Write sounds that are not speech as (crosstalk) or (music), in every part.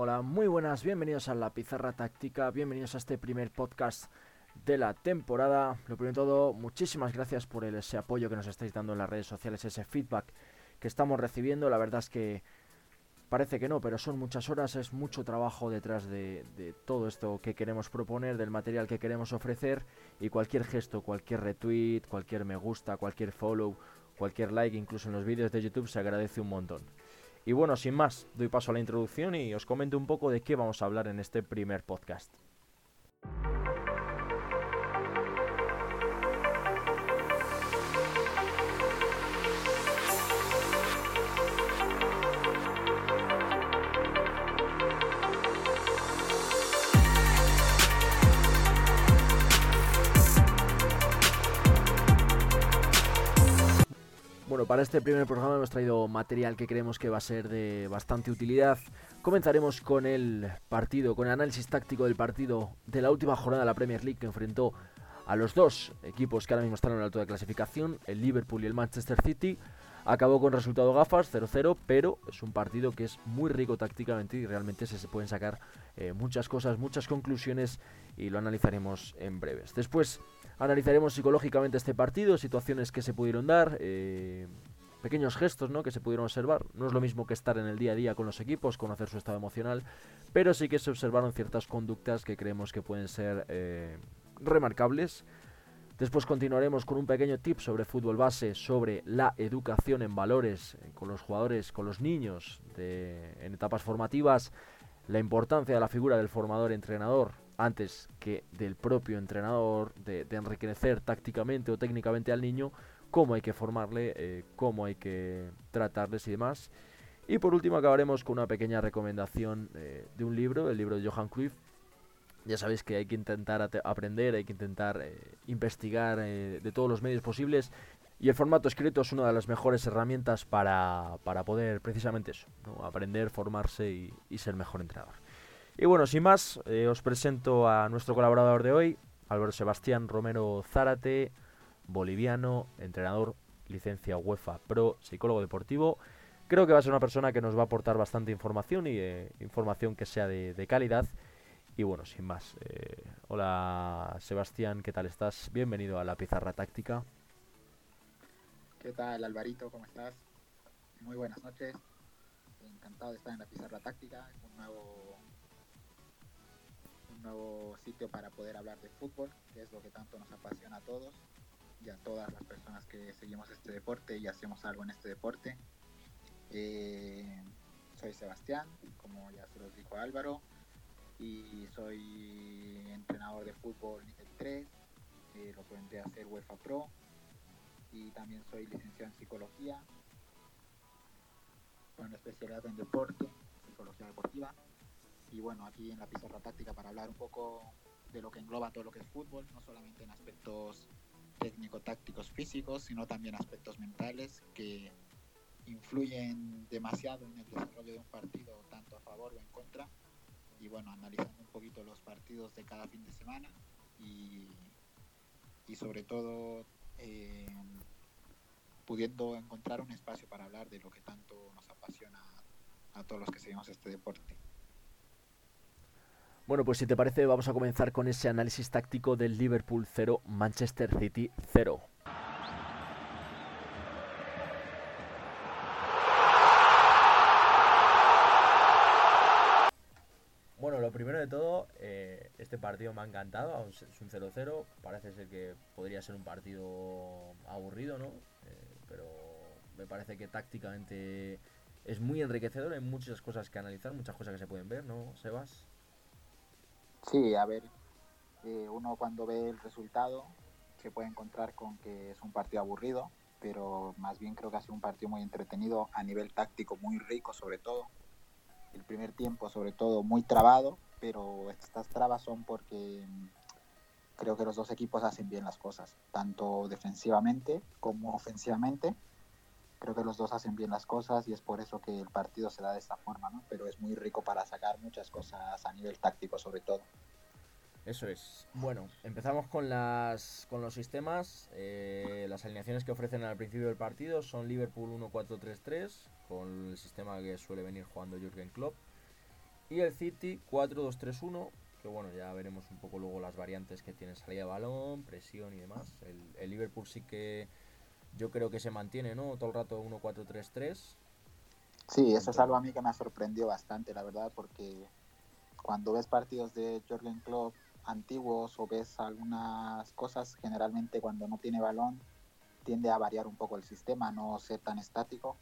Hola, muy buenas, bienvenidos a la Pizarra Táctica, bienvenidos a este primer podcast de la temporada. Lo primero de todo, muchísimas gracias por ese apoyo que nos estáis dando en las redes sociales, ese feedback que estamos recibiendo. La verdad es que parece que no, pero son muchas horas, es mucho trabajo detrás de, de, todo esto que queremos proponer, del material que queremos ofrecer y cualquier gesto, cualquier retweet, cualquier me gusta, cualquier follow, cualquier like, incluso en los vídeos de YouTube se agradece un montón. Y bueno, sin más, doy paso a la introducción y os comento un poco de qué vamos a hablar en este primer podcast. Bueno, para este primer programa hemos traído material que creemos que va a ser de bastante utilidad. Comenzaremos con el partido, con el análisis táctico del partido de la última jornada de la Premier League que enfrentó a los dos equipos que ahora mismo están en el alto de clasificación, el Liverpool y el Manchester City. Acabó con resultado gafas, 0-0, pero es un partido que es muy rico tácticamente y realmente se, pueden sacar eh, muchas cosas, muchas conclusiones y lo analizaremos en breves. Después Analizaremos psicológicamente este partido, situaciones que se pudieron dar, eh, pequeños gestos ¿no? que se pudieron observar. No es lo mismo que estar en el día a día con los equipos, conocer su estado emocional, pero sí que se observaron ciertas conductas que creemos que pueden ser eh, remarcables. Después continuaremos con un pequeño tip sobre fútbol base, sobre la educación en valores eh, con los jugadores, con los niños en etapas formativas, la importancia de la figura del formador-entrenador antes que del propio entrenador, de, de, enriquecer tácticamente o técnicamente al niño, cómo hay que formarle, eh, cómo hay que tratarles y demás. Y por último acabaremos con una pequeña recomendación eh, de un libro, el libro de Johan Cruyff. Ya sabéis que hay que intentar aprender, hay que intentar eh, investigar eh, de todos los medios posibles. Y el formato escrito es una de las mejores herramientas para, para poder precisamente eso, aprender, formarse y, ser mejor entrenador. Y bueno, sin más, eh, os presento a nuestro colaborador de hoy, Álvaro Sebastián Romero Zárate, boliviano, entrenador, licencia UEFA Pro, psicólogo deportivo. Creo que va a ser una persona que nos va a aportar bastante información y información que sea de, calidad. Y bueno, sin más, eh, hola Sebastián, ¿qué tal estás? Bienvenido a la pizarra táctica. ¿Qué tal Alvarito? ¿Cómo estás? Muy buenas noches. Encantado de estar en la pizarra táctica, un nuevo un nuevo sitio para poder hablar de fútbol, que es lo que tanto nos apasiona a todos y a todas las personas que seguimos este deporte y hacemos algo en este deporte. Eh, soy Sebastián, como ya se los dijo Álvaro, y soy entrenador de fútbol nivel 3, eh, lo vendría a ser UEFA Pro, y también soy licenciado en psicología, con especialidad en deporte, psicología deportiva y bueno, aquí en la pizarra táctica para hablar un poco de lo que engloba todo lo que es fútbol, no solamente en aspectos técnico-tácticos físicos, sino también aspectos mentales que influyen demasiado en el desarrollo de un partido, tanto a favor o en contra. Y bueno, analizando un poquito los partidos de cada fin de semana y, y sobre todo eh, pudiendo encontrar un espacio para hablar de lo que tanto nos apasiona a todos los que seguimos este deporte. Bueno, pues si te parece vamos a comenzar con ese análisis táctico del Liverpool 0, Manchester City 0. Bueno, lo primero de todo, eh, este partido me ha encantado, es un 0-0, parece ser que podría ser un partido aburrido, ¿no? Eh, pero me parece que tácticamente es muy enriquecedor, hay muchas cosas que analizar, muchas cosas que se pueden ver, ¿no, Sebas? Sí, a ver, eh, uno cuando ve el resultado se puede encontrar con que es un partido aburrido, pero más bien creo que ha sido un partido muy entretenido a nivel táctico, muy rico sobre todo. El primer tiempo sobre todo muy trabado, pero estas trabas son porque creo que los dos equipos hacen bien las cosas, tanto defensivamente como ofensivamente. Creo que los dos hacen bien las cosas y es por eso que el partido se da de esta forma, ¿no? Pero es muy rico para sacar muchas cosas a nivel táctico sobre todo. Eso es. Bueno, empezamos con las con los sistemas. Eh, las alineaciones que ofrecen al principio del partido son Liverpool 1-4-3-3, con el sistema que suele venir jugando Jürgen Klopp. Y el City 4-2-3-1, que bueno, ya veremos un poco luego las variantes que tiene salida de balón, presión y demás. El, el Liverpool sí que yo creo que se mantiene, ¿no? Todo el rato 1-4-3-3. Sí, eso es algo a mí que me ha sorprendido bastante, la verdad, porque cuando ves partidos de Jürgen Klopp antiguos o ves algunas cosas, generalmente cuando no tiene balón tiende a variar un poco el sistema, no ser tan estático,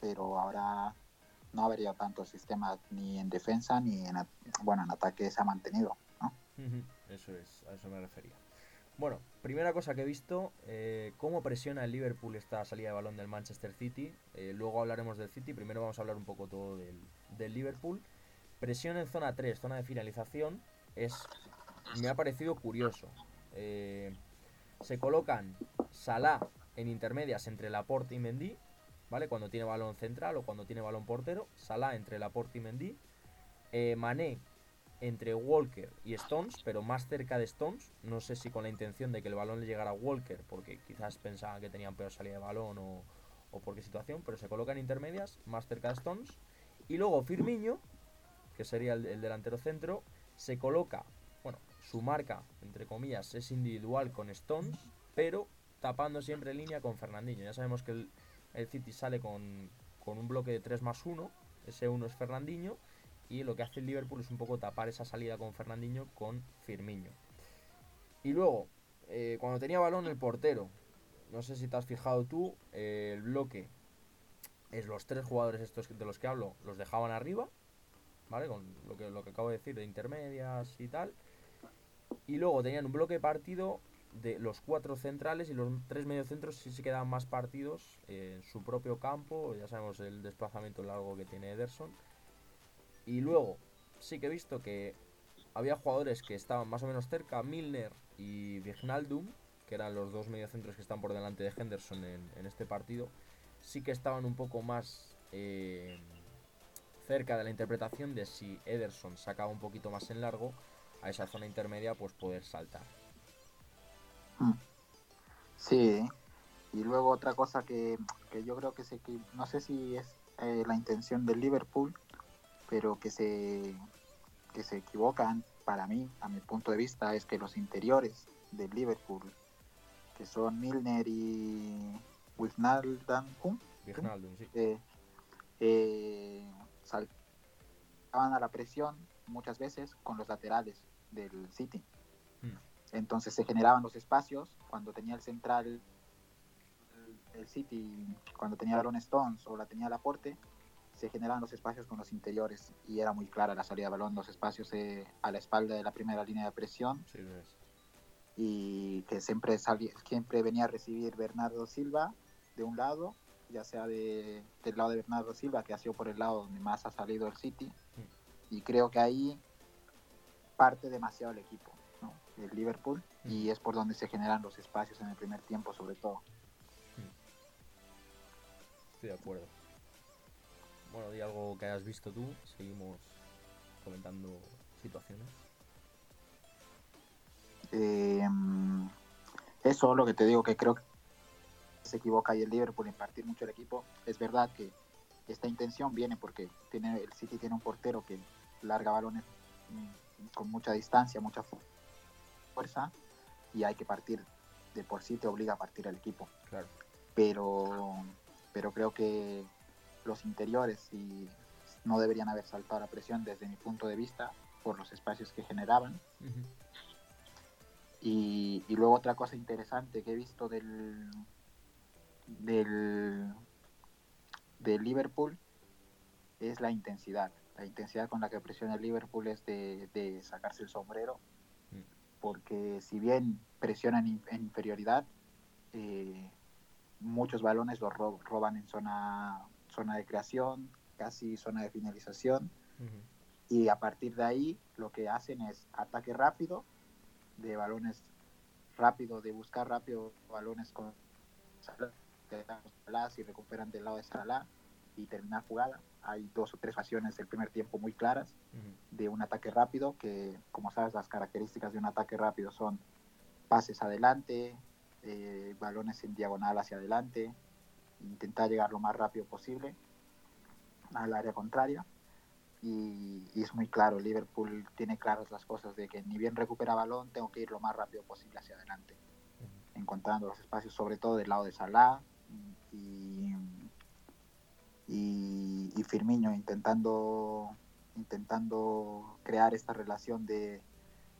pero ahora no ha variado tanto sistema ni en defensa ni en, bueno, en ataque se ha mantenido. ¿no? Eso es, a eso me refería. Bueno, primera cosa que he visto, eh, cómo presiona el Liverpool esta salida de balón del Manchester City. Eh, luego hablaremos del City, primero vamos a hablar un poco todo del, del, Liverpool. Presión en zona 3, zona de finalización, es me ha parecido curioso. Eh, se colocan Salah en intermedias entre Laporte y Mendy, ¿vale? Cuando tiene balón central o cuando tiene balón portero. Salah entre Laporte y Mendy. Eh, Mané entre Walker y Stones, pero más cerca de Stones. No sé si con la intención de que el balón le llegara a Walker, porque quizás pensaban que tenían peor salida de balón o, o por qué situación, pero se colocan intermedias, más cerca de Stones. Y luego Firmiño, que sería el, el delantero centro, se coloca, bueno, su marca, entre comillas, es individual con Stones, pero tapando siempre línea con Fernandinho. Ya sabemos que el, el City sale con, con, un bloque de 3 más 1, ese 1 es Fernandinho, y lo que hace el Liverpool es un poco tapar esa salida con Fernandinho con Firmiño. Y luego, eh, cuando tenía balón el portero, no sé si te has fijado tú, eh, el bloque es los tres jugadores estos de los que hablo, los dejaban arriba, ¿vale? Con lo que, lo que acabo de decir de intermedias y tal. Y luego tenían un bloque partido de los cuatro centrales y los tres mediocentros sí se quedaban más partidos en su propio campo. Ya sabemos el desplazamiento largo que tiene Ederson. Y luego sí que he visto que había jugadores que estaban más o menos cerca, Milner y Vignaldum, que eran los dos mediocentros que están por delante de Henderson en, en este partido. Sí que estaban un poco más eh, cerca de la interpretación de si Ederson sacaba un poquito más en largo a esa zona intermedia, pues poder saltar. Sí, y luego otra cosa que, que yo creo que se que no sé si es eh, la intención del Liverpool, pero que se que se equivocan para mí, a mi punto de vista, es que los interiores del Liverpool, que son Milner y Wijnaldum, sí. eh, eh, saltaban a la presión muchas veces con los laterales del City. Mm. Entonces se generaban los espacios cuando tenía el central el, City, cuando tenía balón Stones o la tenía el aporte, se generaban los espacios con los interiores y era muy clara la salida de balón, los espacios eh, a la espalda de la primera línea de presión. Sí, y que siempre, salía, siempre venía a recibir Bernardo Silva de un lado, ya sea de, del lado de Bernardo Silva, que ha sido por el lado donde más ha salido el City, y creo que ahí parte demasiado el equipo. El Liverpool, y es por donde se generan los espacios en el primer tiempo sobre todo. Estoy de acuerdo. Bueno, di algo que hayas visto tú, seguimos comentando situaciones. Eh, eso lo que te digo que creo que se equivoca ahí el Liverpool en partir mucho el equipo. Es verdad que esta intención viene porque tiene el City tiene un portero que larga balones mm, con mucha distancia, mucha fu fuerza y hay que partir de por sí te obliga a partir el equipo. Claro. Pero pero creo que los interiores y no deberían haber saltado la presión desde mi punto de vista por los espacios que generaban. Uh -huh. Y, y, luego otra cosa interesante que he visto del, del, del Liverpool es la intensidad. La intensidad con la que presiona el Liverpool es de, de sacarse el sombrero. Porque si bien presionan in, en inferioridad, eh, muchos balones los ro roban en zona, zona de creación, casi zona de finalización, Uh -huh. y a partir de ahí lo que hacen es ataque rápido, de balones rápido, de buscar rápido balones con Salah, y recuperan del lado de Salah y terminar jugada. Hay dos o tres acciones del primer tiempo muy claras Uh -huh. de un ataque rápido, que como sabes las características de un ataque rápido son pases adelante, eh, balones en diagonal hacia adelante, intentar llegar lo más rápido posible al área contraria. y, es muy claro, Liverpool tiene claras las cosas de que ni bien recupera balón, tengo que ir lo más rápido posible hacia adelante, encontrando los espacios sobre todo del lado de Salah y, y, y Firmino intentando intentando crear esta relación de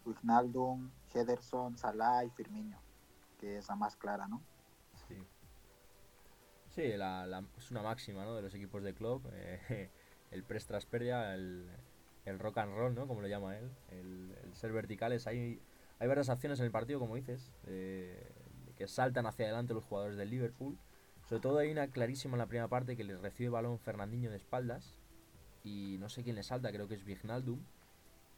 Wijnaldum, Hederson, Salah y Firmino, que es la más clara, ¿no? Sí. Sí, es una máxima ¿no? de los equipos de club. Eh, (laughs) el press el, el, rock and roll, ¿no? Como lo llama él. El, ser verticales. Hay, hay varias acciones en el partido, como dices, que saltan hacia adelante los jugadores del Liverpool. Sobre todo hay una clarísima en la primera parte que le recibe balón Fernandinho de espaldas. Y no sé quién le salta, creo que es Vignaldum.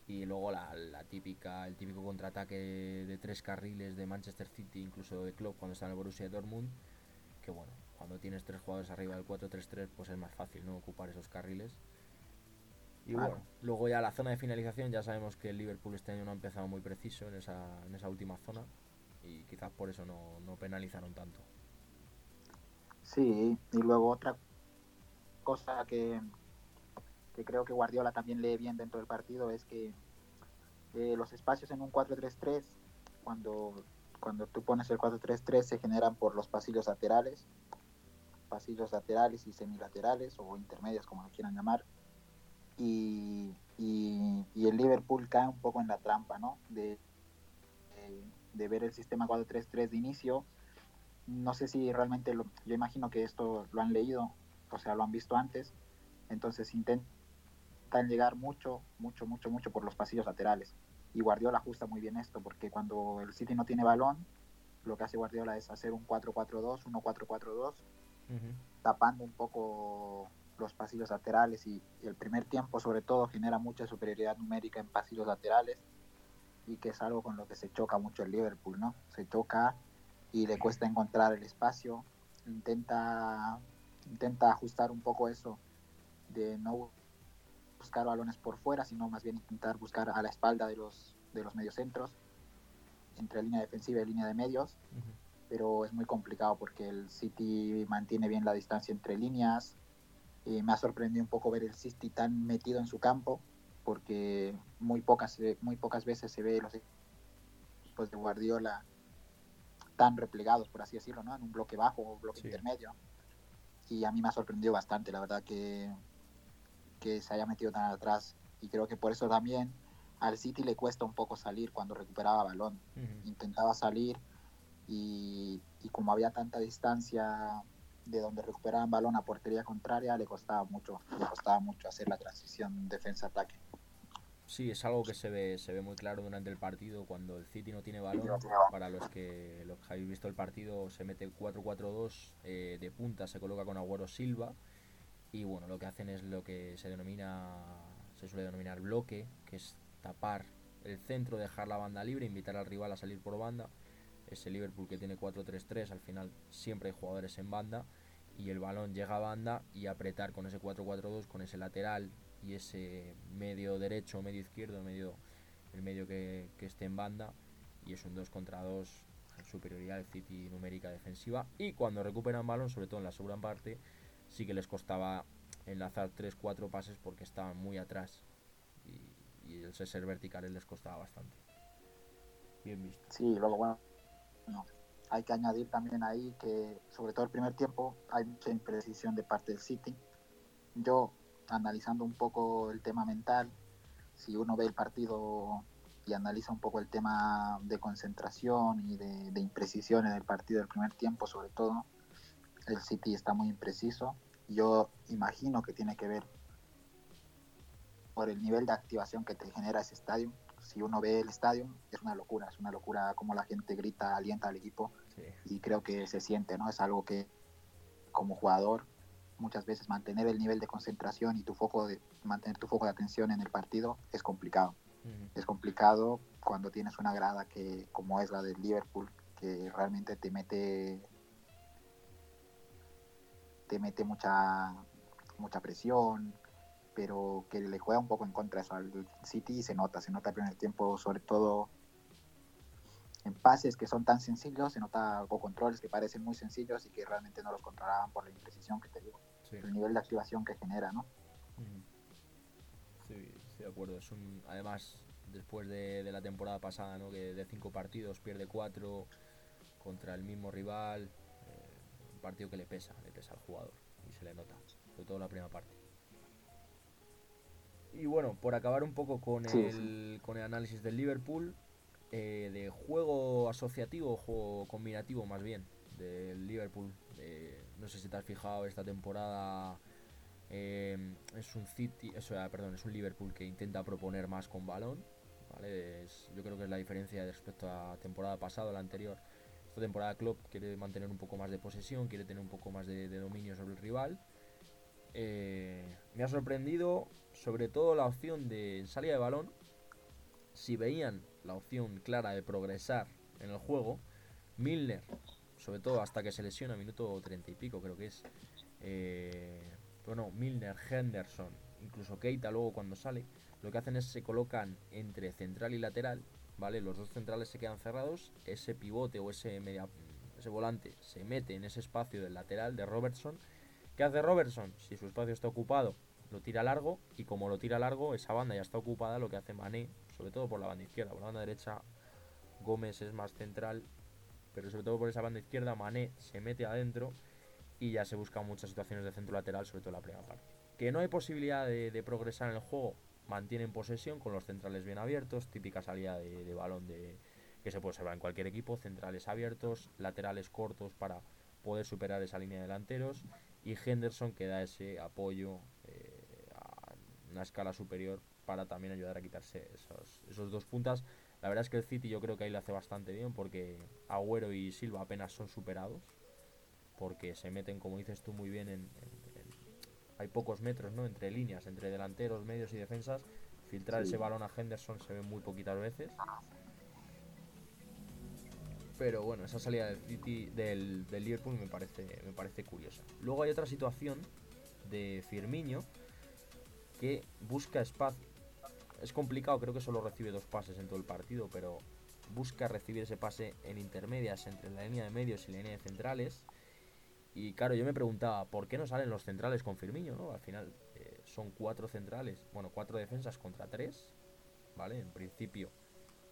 Y luego la, la, típica, el típico contraataque de tres carriles de Manchester City, incluso de Klopp cuando está en el Borussia Dortmund. Que bueno, cuando tienes tres jugadores arriba del 4-3-3, pues es más fácil no ocupar esos carriles. Y bueno, luego ya la zona de finalización, ya sabemos que el Liverpool este año no ha empezado muy preciso en esa, en esa última zona y quizás por eso no, no penalizaron tanto. Sí, y luego otra cosa que, que creo que Guardiola también lee bien dentro del partido es que los espacios en un 4-3-3, cuando, cuando tú pones el 4-3-3, se generan por los pasillos laterales pasillos laterales y semilaterales o intermedios, como lo quieran llamar. Y, y, el Liverpool cae un poco en la trampa, ¿no? De, de, ver el sistema 4-3-3 de inicio. No sé si realmente, lo, yo imagino que esto lo han leído, o sea, lo han visto antes. Entonces intentan llegar mucho, mucho, mucho, mucho por los pasillos laterales. Y Guardiola ajusta muy bien esto, porque cuando el City no tiene balón, lo que hace Guardiola es hacer un 4-4-2, 1-4-4-2 tapando un poco los pasillos laterales y, el primer tiempo sobre todo genera mucha superioridad numérica en pasillos laterales y que es algo con lo que se choca mucho el Liverpool, ¿no? Se choca y le cuesta encontrar el espacio, intenta, intenta ajustar un poco eso de no buscar balones por fuera, sino más bien intentar buscar a la espalda de los, de los mediocentros, entre línea defensiva y línea de medios. Pero es muy complicado porque el City mantiene bien la distancia entre líneas. y me ha sorprendido un poco ver el City tan metido en su campo, porque muy pocas, muy pocas veces se ve los equipos de Guardiola tan replegados, por así decirlo, ¿no? en un bloque bajo o bloque intermedio. Y a mí me ha sorprendido bastante, la verdad, que, que se haya metido tan atrás. Y creo que por eso también al City le cuesta un poco salir cuando recuperaba balón. Intentaba salir, y, como había tanta distancia de donde recuperaban balón a portería contraria, le costaba mucho, le costaba mucho hacer la transición defensa-ataque. Sí, es algo que se ve, se ve muy claro durante el partido cuando el City no tiene balón. Para los que, los que habéis visto el partido, se mete 4-4-2 eh, de punta, se coloca con Agüero Silva. Y bueno, lo que hacen es lo que se denomina, se suele denominar bloque, que es tapar el centro, dejar la banda libre, invitar al rival a salir por banda ese Liverpool que tiene 4-3-3, al final siempre hay jugadores en banda y el balón llega a banda y apretar con ese 4-4-2, con ese lateral y ese medio derecho, medio izquierdo, medio, el medio que, esté en banda y es un 2 contra 2 superioridad del City numérica defensiva y cuando recuperan balón, sobre todo en la segunda parte, sí que les costaba enlazar 3-4 pases porque estaban muy atrás y, el ser verticales les costaba bastante. Bien visto. Sí, luego bueno, no. Hay que añadir también ahí que, sobre todo el primer tiempo, hay mucha imprecisión de parte del City. Yo, analizando un poco el tema mental, si uno ve el partido y analiza un poco el tema de concentración y de, imprecisión en el partido del primer tiempo, sobre todo, el City está muy impreciso. Yo imagino que tiene que ver por el nivel de activación que te genera ese estadio si uno ve el estadio, es una locura, es una locura como la gente grita, alienta al equipo y creo que se siente, ¿no? Es algo que como jugador muchas veces mantener el nivel de concentración y tu foco de mantener tu foco de atención en el partido es complicado. Es complicado cuando tienes una grada que como es la del Liverpool que realmente te mete te mete mucha mucha presión, pero que le juega un poco en contra eso al City y se nota, se nota el primer tiempo, sobre todo en pases que son tan sencillos, se nota o controles que parecen muy sencillos y que realmente no los controlaban por la imprecisión que te digo, el nivel de activación que genera, ¿no? estoy, de acuerdo. Es un, además, después de, la temporada pasada, ¿no? que de cinco partidos pierde cuatro contra el mismo rival, eh, un partido que le pesa, le pesa al jugador y se le nota, sobre todo la primera parte. Y bueno, por acabar un poco con, el, con el análisis del Liverpool, eh, de juego asociativo, juego combinativo más bien, del Liverpool. No sé si te has fijado esta temporada. Eh, es un City, eso, perdón, es un Liverpool que intenta proponer más con balón. yo creo que es la diferencia respecto a temporada pasada, la anterior. Esta temporada Klopp quiere mantener un poco más de posesión, quiere tener un poco más de, dominio sobre el rival. Eh, me ha sorprendido sobre todo la opción de salida de balón. Si veían la opción clara de progresar en el juego, Milner sobre todo hasta que se lesiona, minuto treinta y pico creo que es. Eh, bueno, Milner, Henderson, incluso Keita luego cuando sale, lo que hacen es se colocan entre central y lateral, ¿vale? Los dos centrales se quedan cerrados, ese pivote o ese media ese volante se mete en ese espacio del lateral de Robertson. ¿Qué hace Robertson? Si su espacio está ocupado, lo tira largo y como lo tira largo, esa banda ya está ocupada, lo que hace Mané, sobre todo por la banda izquierda, por la banda derecha, Gómez es más central pero sobre todo por esa banda izquierda, Mané se mete adentro y ya se buscan muchas situaciones de centro lateral, sobre todo la primera parte. Que no hay posibilidad de, progresar en el juego, mantienen posesión con los centrales bien abiertos, típica salida de, balón de, que se puede observar en cualquier equipo, centrales abiertos, laterales cortos para poder superar esa línea de delanteros y Henderson que da ese apoyo eh, a una escala superior para también ayudar a quitarse esos, esos dos puntas la verdad es que el City yo creo que ahí lo hace bastante bien porque Agüero y Silva apenas son superados. Porque se meten, como dices tú, muy bien en, hay pocos metros, ¿no? Entre líneas, entre delanteros, medios y defensas. Filtrar ese balón a Henderson se ve muy poquitas veces. Pero bueno, esa salida del City, del, del Liverpool me parece, me parece curiosa. Luego hay otra situación de Firmino que busca espacio, es complicado, creo que solo recibe dos pases en todo el partido, pero busca recibir ese pase en intermedias entre la línea de medios y la línea de centrales. Y claro, yo me preguntaba, ¿por qué no salen los centrales con Firmino? ¿no? Al final eh, son cuatro centrales, bueno, cuatro defensas contra tres, ¿vale? En principio,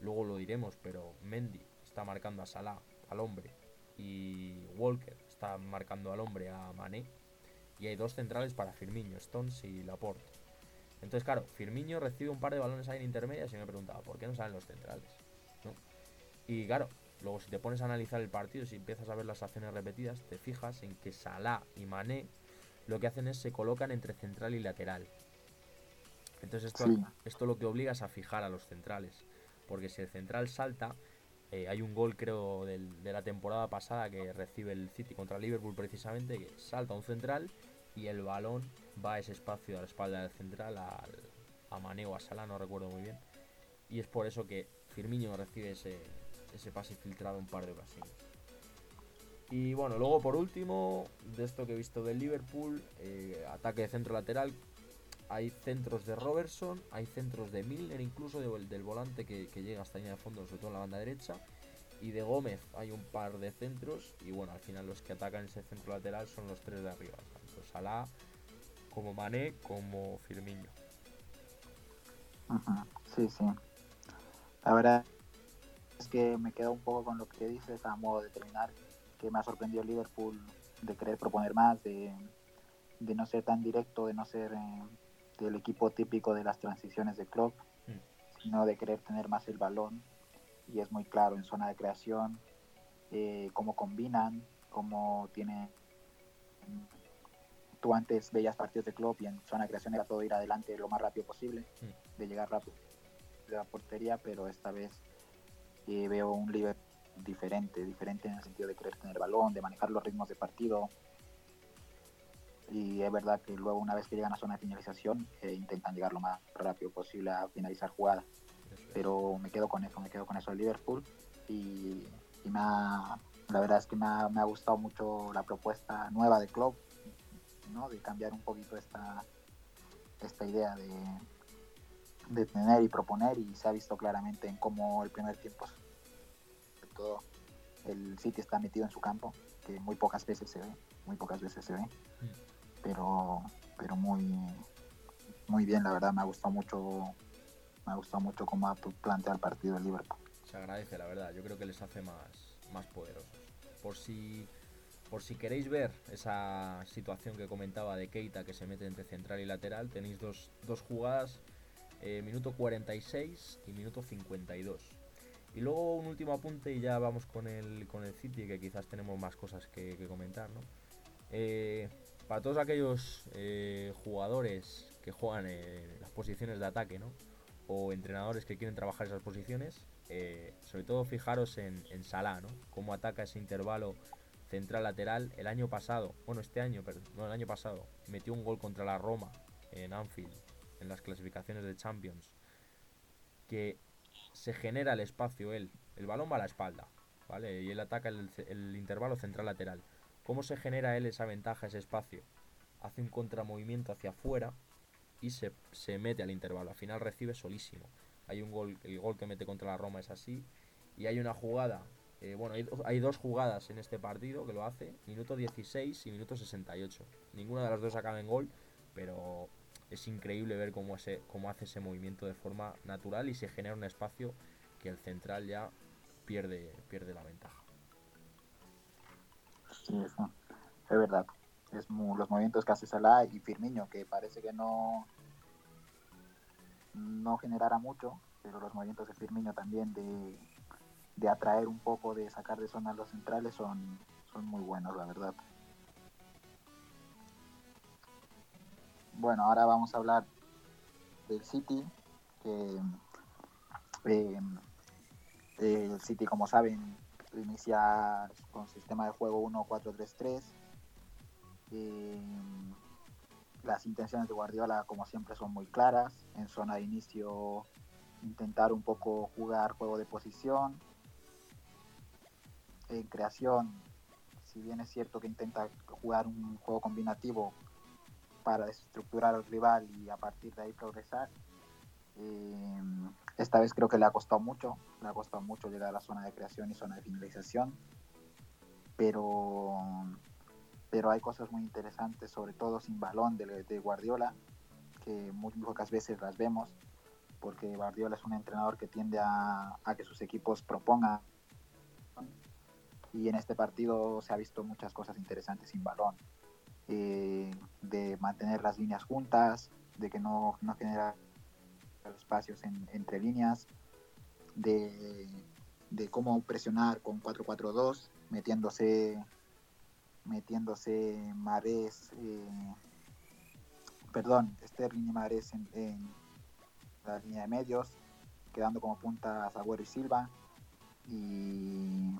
luego lo diremos, pero Mendy está marcando a Salah, al hombre, y Walker está marcando al hombre a Mané. Y hay dos centrales para Firmino, Stones y Laporte. Entonces, claro, Firmino recibe un par de balones ahí en intermedias y me preguntaba, ¿por qué no salen los centrales? Y claro, luego si te pones a analizar el partido, si empiezas a ver las acciones repetidas, te fijas en que Salah y Mané lo que hacen es se colocan entre central y lateral. Entonces esto, esto lo que obliga es a fijar a los centrales. Porque si el central salta, eh, hay un gol creo de la temporada pasada que recibe el City contra Liverpool precisamente, que salta un central y el balón va ese espacio a la espalda del central, al, a Mane o a Sala, no recuerdo muy bien. Y es por eso que Firmino recibe ese, ese pase filtrado un par de ocasiones. Y bueno, luego por último, de esto que he visto del Liverpool, eh, ataque de centro lateral, hay centros de Robertson, hay centros de Milner, incluso del volante que, llega hasta línea de fondo, sobre todo en la banda derecha. Y de Gómez hay un par de centros. Y bueno, al final los que atacan ese centro lateral son los tres de arriba. Tanto Salah, como Mané como Firmino. Sí, sí. La verdad es que me quedo un poco con lo que dices a modo de terminar, que me ha sorprendido Liverpool de querer proponer más, de, no ser tan directo, de no ser eh, el equipo típico de las transiciones de club, mm. sino de querer tener más el balón. Y es muy claro en zona de creación, eh, cómo combinan, cómo tiene tú antes veías partidos de club y en zona de creación era todo ir adelante lo más rápido posible, mm. de llegar rápido de la portería, pero esta vez eh, veo un Liverpool diferente, diferente en el sentido de querer tener balón, de manejar los ritmos de partido. Y es verdad que luego una vez que llegan a zona de finalización eh, intentan llegar lo más rápido posible a finalizar jugada. Pero me quedo con eso, me quedo con eso el Liverpool y, la verdad es que me ha, me ha gustado mucho la propuesta nueva de de cambiar un poquito esta, esta idea de, de tener y proponer y se ha visto claramente en cómo el primer tiempo todo el City está metido en su campo, que muy pocas veces se ve, muy pocas veces se ve, pero, pero muy, muy bien, la verdad me ha gustado mucho, me ha gustado mucho cómo ha planteado el partido el Liverpool. Se agradece, la verdad, yo creo que les hace más, más poderosos. Por si, por si queréis ver esa situación que comentaba de Keita que se mete entre central y lateral, tenéis dos, dos jugadas, eh, minuto 46 y minuto 52. Y luego un último apunte y ya vamos con el, con el City, que quizás tenemos más cosas que, comentar, ¿no? Eh, para todos aquellos eh, jugadores que juegan las posiciones de ataque, ¿no? O entrenadores que quieren trabajar esas posiciones, sobre todo fijaros en, en Salah, ¿no? Cómo ataca ese intervalo central-lateral. El año pasado, bueno, este año, pero no, el año pasado, metió un gol contra la Roma en Anfield, en las clasificaciones de Champions, que se genera el espacio él. El balón va a la espalda, ¿vale? Y él ataca el, el intervalo central-lateral. ¿Cómo se genera él esa ventaja, ese espacio? Hace un contramovimiento hacia afuera y se, se mete al intervalo. Al final recibe solísimo. Hay un gol, el gol que mete contra la Roma es así. Y hay una jugada, eh, bueno, hay, dos jugadas en este partido que lo hace, minuto 16 y minuto 68. Ninguna de las dos acaba en gol, pero es increíble ver cómo, hace ese movimiento de forma natural y se genera un espacio que el central ya pierde, pierde la ventaja. Sí, es verdad. Es los movimientos que hace Salah y Firmino, que parece que no, no generará mucho, pero los movimientos de Firmino también de, de atraer un poco, de sacar de zona a los centrales son, son muy buenos, la verdad. Bueno, ahora vamos a hablar del City, que eh, el City, como saben, inicia con sistema de juego 1-4-3-3. Eh, las intenciones de Guardiola, como siempre, son muy claras. En zona de inicio, intentar un poco jugar juego de posición. En creación, si bien es cierto que intenta jugar un juego combinativo para desestructurar al rival y a partir de ahí progresar, eh, esta vez creo que le ha costado mucho, le ha costado mucho llegar a la zona de creación y zona de finalización, pero, pero hay cosas muy interesantes, sobre todo sin balón de, de Guardiola, que muy pocas veces las vemos, porque Guardiola es un entrenador que tiende a, a que sus equipos propongan y en este partido se ha visto muchas cosas interesantes sin balón. Eh, de mantener las líneas juntas, de que no, no genera espacios en, entre líneas, de, de, cómo presionar con 4-4-2, metiéndose metiéndose Mares, eh, perdón, Sterling y Mares en, la línea de medios, quedando como puntas Agüero y Silva. Y,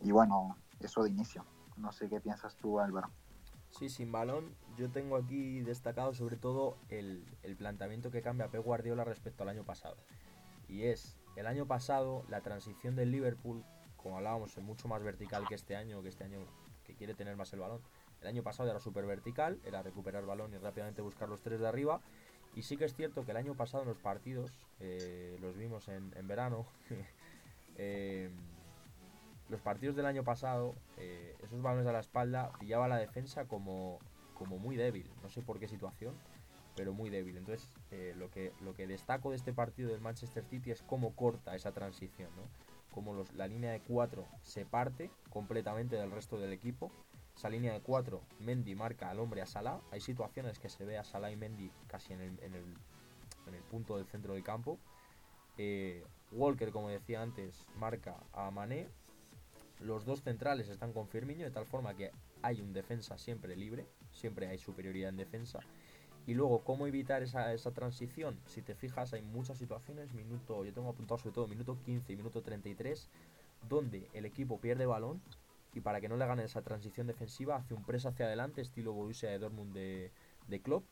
y bueno, eso de inicio. No sé qué piensas tú, Álvaro. Sí, sin balón, yo tengo aquí destacado sobre todo el, el, planteamiento que cambia Pep Guardiola respecto al año pasado. Y es, el año pasado, la transición del Liverpool, como hablábamos, es mucho más vertical que este año, que este año que quiere tener más el balón. El año pasado era súper vertical, era recuperar balón y rápidamente buscar los tres de arriba. Y sí que es cierto que el año pasado en los partidos, eh, los vimos en, en verano, (laughs) eh, los partidos del año pasado, eh, esos balones a la espalda, pillaba la defensa como, como muy débil. No sé por qué situación, pero muy débil. Entonces, eh, lo, que, lo que destaco de este partido del Manchester City es cómo corta esa transición, ¿no? Cómo los, la línea de 4 se parte completamente del resto del equipo. Esa línea de 4, Mendy marca al hombre a Salah. Hay situaciones que se ve a Salah y Mendy casi en el, en el, en el punto del centro del campo. Eh, Walker, como decía antes, marca a Mané los dos centrales están con Firmino, de tal forma que hay un defensa siempre libre, siempre hay superioridad en defensa. Y luego, ¿cómo evitar esa, esa transición? Si te fijas, hay muchas situaciones, minuto, yo tengo apuntado sobre todo minuto 15 y minuto 33, donde el equipo pierde balón y para que no le gane esa transición defensiva, hace un press hacia adelante, estilo Borussia de Dortmund de, de Klopp,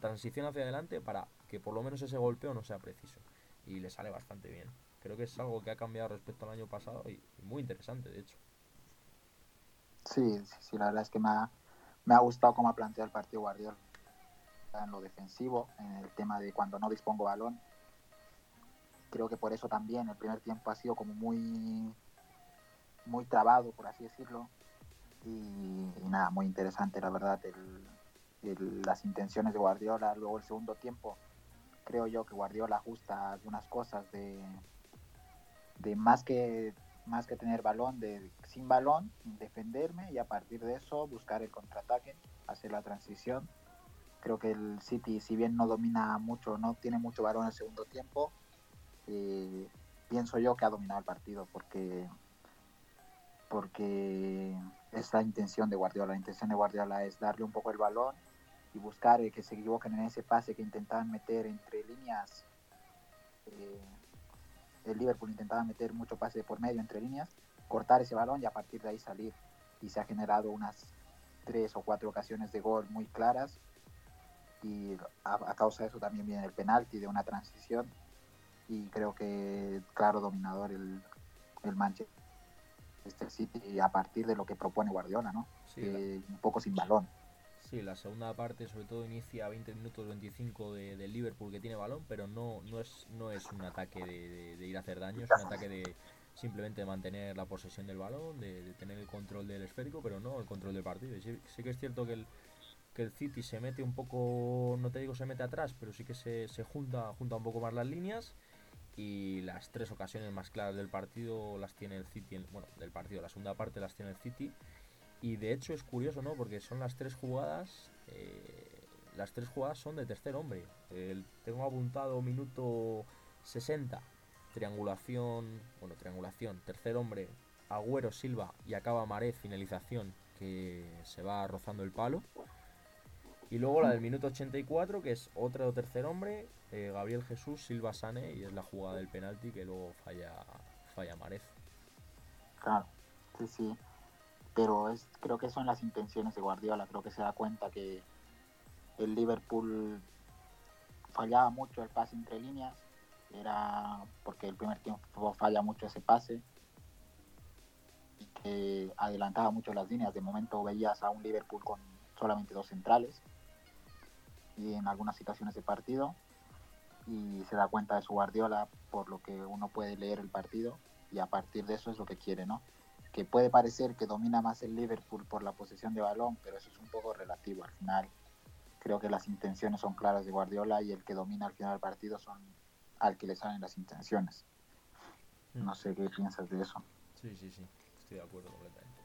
transición hacia adelante para que por lo menos ese golpeo no sea preciso. Y le sale bastante bien. Creo que es algo que ha cambiado respecto al año pasado y, muy interesante, de hecho. Sí, sí, sí, la verdad es que me ha, me ha gustado cómo ha planteado el partido Guardiola en lo defensivo, en el tema de cuando no dispongo balón. Creo que por eso también el primer tiempo ha sido como muy, muy trabado, por así decirlo. Y, nada, muy interesante, la verdad, las intenciones de Guardiola. Luego el segundo tiempo creo yo que Guardiola ajusta algunas cosas de, de más que más que tener balón, de sin balón, defenderme y a partir de eso buscar el contraataque, hacer la transición. Creo que el City, si bien no domina mucho, no tiene mucho balón el segundo tiempo, eh, pienso yo que ha dominado el partido porque porque es la intención de Guardiola. La intención de Guardiola es darle un poco el balón y buscar que se equivoquen en ese pase que intentaban meter entre líneas. Eh, el Liverpool intentaba meter mucho pase por medio entre líneas, cortar ese balón y a partir de ahí salir. Y se ha generado unas tres o cuatro ocasiones de gol muy claras. Y a, causa de eso también viene el penalti de una transición. Y creo que claro dominador el, el Manchester este City a partir de lo que propone Guardiola, ¿no? un poco sin balón. Sí, la segunda parte sobre todo inicia 20 minutos 25 del de Liverpool que tiene balón, pero no, no, es, no es un ataque de, ir a hacer daño, es un ataque de simplemente mantener la posesión del balón, de, tener el control del esférico, pero no el control del partido. Y sí, que es cierto que el, que el City se mete un poco, no te digo se mete atrás, pero sí que se, se junta, junta un poco más las líneas y las tres ocasiones más claras del partido las tiene el City, bueno, del partido, la segunda parte las tiene el City y de hecho es curioso, ¿no? Porque son las tres jugadas, eh, las tres jugadas son de tercer hombre. tengo apuntado minuto 60, triangulación, bueno, triangulación, tercer hombre, Agüero Silva y acaba Marez, finalización que se va rozando el palo. Y luego la del minuto 84, que es otro tercer hombre, eh, Gabriel Jesús, Silva Sane, y es la jugada del penalti que luego falla, falla Marez. Claro, sí, sí. Pero es, creo que son las intenciones de Guardiola. Creo que se da cuenta que el Liverpool fallaba mucho el pase entre líneas. Era porque el primer tiempo falla mucho ese pase. Y que adelantaba mucho las líneas. De momento veías a un Liverpool con solamente dos centrales y en algunas situaciones de partido y se da cuenta de su Guardiola por lo que uno puede leer el partido y a partir de eso es lo que quiere, ¿no? Que puede parecer que domina más el Liverpool por la posesión de balón, pero eso es un poco relativo. Al final creo que las intenciones son claras de Guardiola y el que domina al final del partido son al que le salen las intenciones. Mm. No sé qué piensas de eso. Sí, sí, sí, estoy de acuerdo completamente.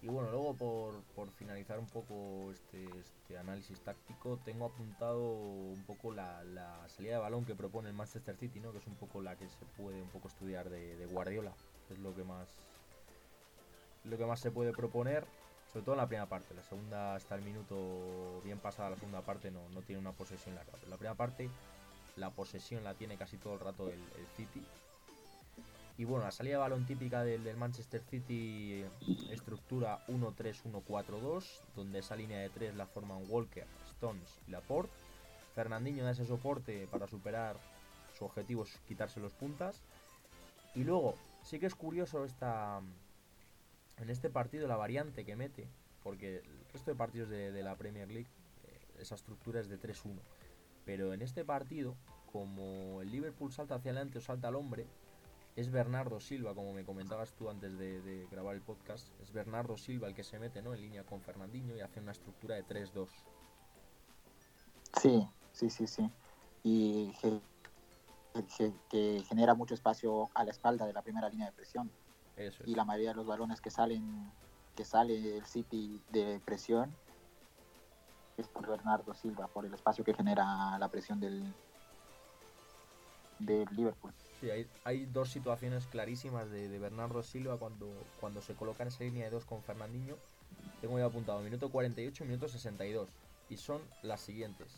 Y bueno, luego por, por finalizar un poco este, este, análisis táctico, tengo apuntado un poco la, salida de balón que propone el Manchester City, ¿no? que es un poco la que se puede un poco estudiar de, Guardiola. Es lo que más lo que más se puede proponer, sobre todo en la primera parte. La segunda está el minuto bien pasada, la segunda parte no, no tiene una posesión larga. Pero la primera parte la posesión la tiene casi todo el rato el City y bueno, la salida de balón típica del, Manchester City estructura 1-3-1-4-2, donde esa línea de 3 la forman Walker, Stones y Laporte. Fernandinho da ese soporte para superar su objetivo es quitarse los puntas. Y luego, sí que es curioso esta en este partido la variante que mete, porque el resto de partidos de, de la Premier League eh, esa estructura es de 3-1. Pero en este partido, como el Liverpool salta hacia adelante o salta al hombre, es Bernardo Silva, como me comentabas tú antes de, grabar el podcast, es Bernardo Silva el que se mete ¿no? en línea con Fernandinho y hace una estructura de 3-2. Sí, sí, sí, sí. Y que, genera mucho espacio a la espalda de la primera línea de presión. Y la mayoría de los balones que salen, que sale el City de presión, es por Bernardo Silva, por el espacio que genera la presión del, del Liverpool. Sí, hay, dos situaciones clarísimas de, Bernardo Silva cuando, cuando se coloca en esa línea de dos con Fernandinho. Tengo ya apuntado minuto 48 y minuto 62. Y son las siguientes.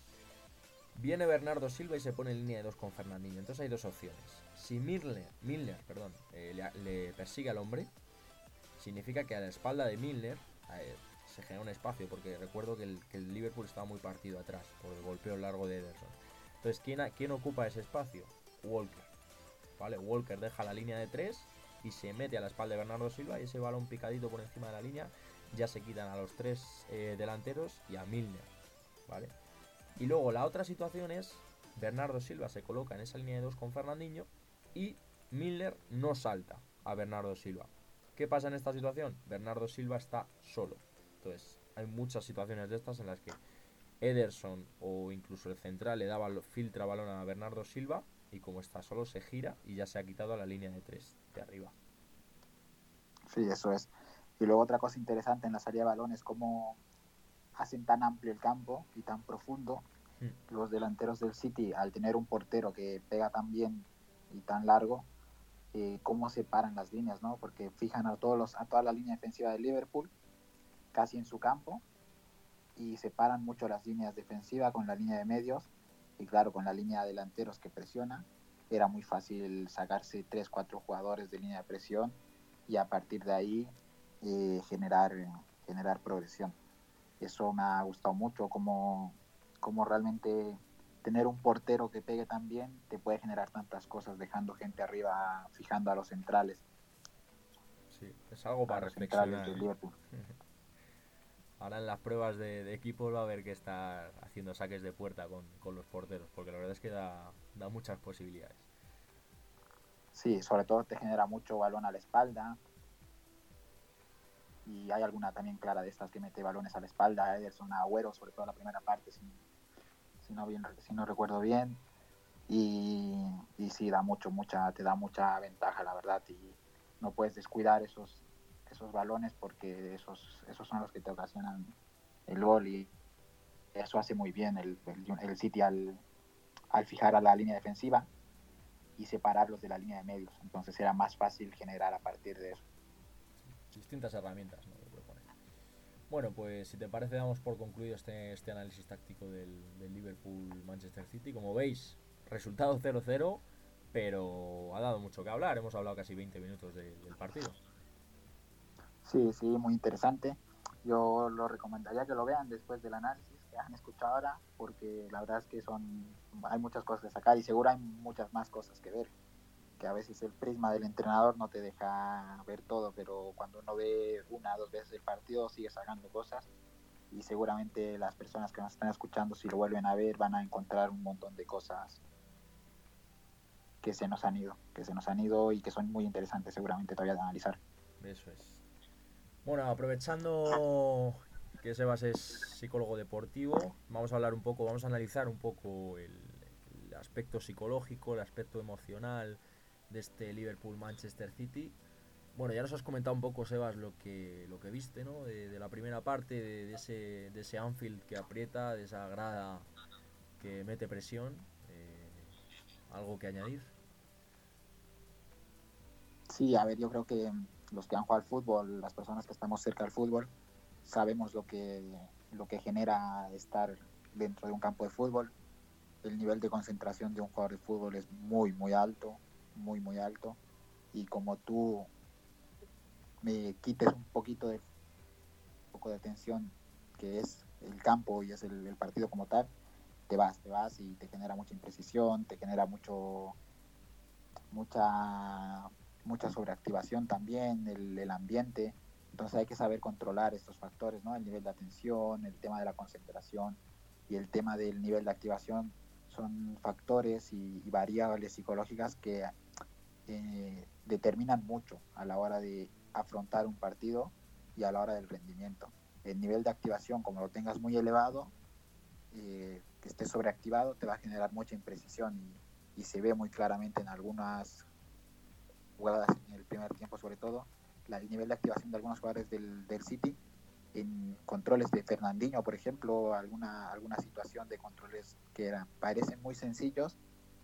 Viene Bernardo Silva y se pone en línea de dos con Fernandinho. Entonces hay dos opciones. Si Milner, Milner perdón, eh, le, persigue al hombre, significa que a la espalda de Milner eh, se genera un espacio, porque recuerdo que el, Liverpool estaba muy partido atrás por el golpeo largo de Ederson. Entonces, ¿quién, ¿quién ocupa ese espacio? Walker. Walker deja la línea de 3 y se mete a la espalda de Bernardo Silva y ese balón picadito por encima de la línea ya se quitan a los tres eh, delanteros y a Milner, ¿vale? Y luego la otra situación es Bernardo Silva se coloca en esa línea de 2 con Fernandinho y Milner no salta a Bernardo Silva. ¿Qué pasa en esta situación? Bernardo Silva está solo. Entonces, hay muchas situaciones de estas en las que Ederson o incluso el central le daba filtra balón a Bernardo Silva y como está solo se gira y ya se ha quitado a la línea de tres de arriba. Sí, eso es. Y luego otra cosa interesante en la salida de balón es cómo hacen tan amplio el campo y tan profundo. Los delanteros del City al tener un portero que pega tan bien y tan largo, eh, cómo separan las líneas, ¿no? Porque fijan a, todos los, a toda la línea defensiva de Liverpool casi en su campo y separan mucho las líneas defensivas con la línea de medios y claro, con la línea de delanteros que presiona, era muy fácil sacarse 3, 4 jugadores de línea de presión y a partir de ahí eh, generar, generar progresión. Eso me ha gustado mucho, como, como realmente tener un portero que pegue tan bien te puede generar tantas cosas, dejando gente arriba, fijando a los centrales. Sí, es algo para reflexionar. (laughs) Ahora en las pruebas de, de, equipos va a haber que estar haciendo saques de puerta con, con, los porteros, porque la verdad es que da, da muchas posibilidades. Sí, sobre todo te genera mucho balón a la espalda. Y hay alguna también clara de estas que mete balones a la espalda. Ederson Agüero, sobre todo la primera parte, si, si, no, recuerdo bien. Y, y sí, da mucho, mucha, te da mucha ventaja, la verdad. Y no puedes descuidar esos, esos balones porque esos, esos son los que te ocasionan el gol y eso hace muy bien el, el, City al, al, fijar a la línea defensiva y separarlos de la línea de medios. Entonces era más fácil generar a partir de eso. Distintas herramientas, ¿no? Bueno, pues si te parece damos por concluido este, este análisis táctico del, Liverpool-Manchester City. Como veis, resultado 0-0, pero ha dado mucho que hablar. Hemos hablado casi 20 minutos del partido. Sí, sí, muy interesante. Yo lo recomendaría que lo vean después del análisis que han escuchado ahora, porque la verdad es que son hay muchas cosas que sacar y seguro hay muchas más cosas que ver. Que a veces el prisma del entrenador no te deja ver todo, pero cuando uno ve una o dos veces el partido sigue sacando cosas y seguramente las personas que nos están escuchando si lo vuelven a ver van a encontrar un montón de cosas que se nos han ido, que se nos han ido y que son muy interesantes seguramente todavía de analizar. Eso es. Bueno, aprovechando que Sebas es psicólogo deportivo, vamos a hablar un poco, vamos a analizar un poco el, aspecto psicológico, el aspecto emocional de este Liverpool-Manchester City. Bueno, ya nos has comentado un poco, Sebas, lo que, lo que viste, ¿no? De, la primera parte, de, ese, de ese Anfield que aprieta, de esa grada que mete presión. Eh, ¿Algo que añadir? Sí, a ver, yo creo que los que han jugado al fútbol, las personas que estamos cerca del fútbol, sabemos lo que, lo que genera estar dentro de un campo de fútbol. El nivel de concentración de un jugador de fútbol es muy, muy alto, muy, muy alto. Y como tú me quites un poquito de, un de atención que es el campo y es el, el partido como tal, te vas, te vas y te genera mucha imprecisión, te genera mucho mucha mucha sobreactivación también, el, ambiente. Entonces hay que saber controlar estos factores, ¿no? El nivel de atención, el tema de la concentración y el tema del nivel de activación son factores y, variables psicológicas que eh, determinan mucho a la hora de afrontar un partido y a la hora del rendimiento. El nivel de activación, como lo tengas muy elevado, eh, que esté sobreactivado, te va a generar mucha imprecisión y, se ve muy claramente en algunas jugadas en el primer tiempo sobre todo, el nivel de activación de algunos jugadores del, del City en controles de Fernandinho, por ejemplo, alguna, alguna situación de controles que eran, parecen muy sencillos,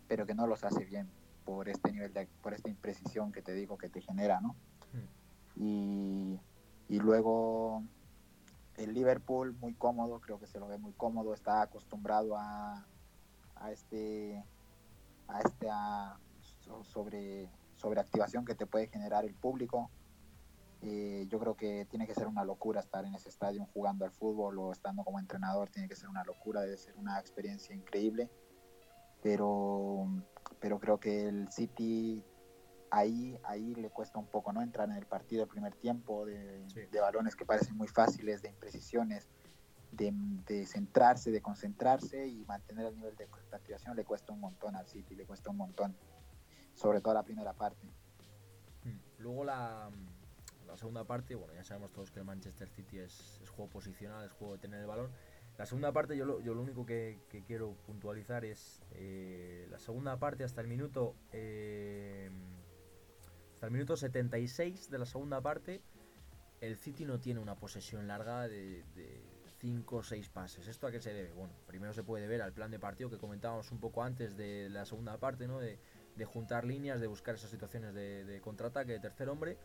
pero que no los hace bien por este nivel de, por esta imprecisión que te digo que te genera, ¿no? Hmm. Y, y luego el Liverpool muy cómodo, creo que se lo ve muy cómodo, está acostumbrado a, a este a este sobre sobreactivación que te puede generar el público. Eh, yo creo que tiene que ser una locura estar en ese estadio jugando al fútbol o estando como entrenador, tiene que ser una locura, debe ser una experiencia increíble. Pero, pero creo que el City ahí, ahí le cuesta un poco no entrar en el partido el primer tiempo, de, de balones que parecen muy fáciles, de imprecisiones, de, de, centrarse, de concentrarse y mantener el nivel de activación le cuesta un montón al City, le cuesta un montón sobre todo la primera parte. Hmm. Luego la, la, segunda parte, bueno, ya sabemos todos que el Manchester City es, juego posicional, es juego de tener el balón. La segunda parte, yo lo, yo lo único que, quiero puntualizar es eh, la segunda parte hasta el minuto eh, hasta el minuto 76 de la segunda parte, el City no tiene una posesión larga de 5 o 6 pases. ¿Esto a qué se debe? Bueno, primero se puede ver al plan de partido que comentábamos un poco antes de la segunda parte, ¿no? De, juntar líneas, de buscar esas situaciones de, contraataque de tercer hombre.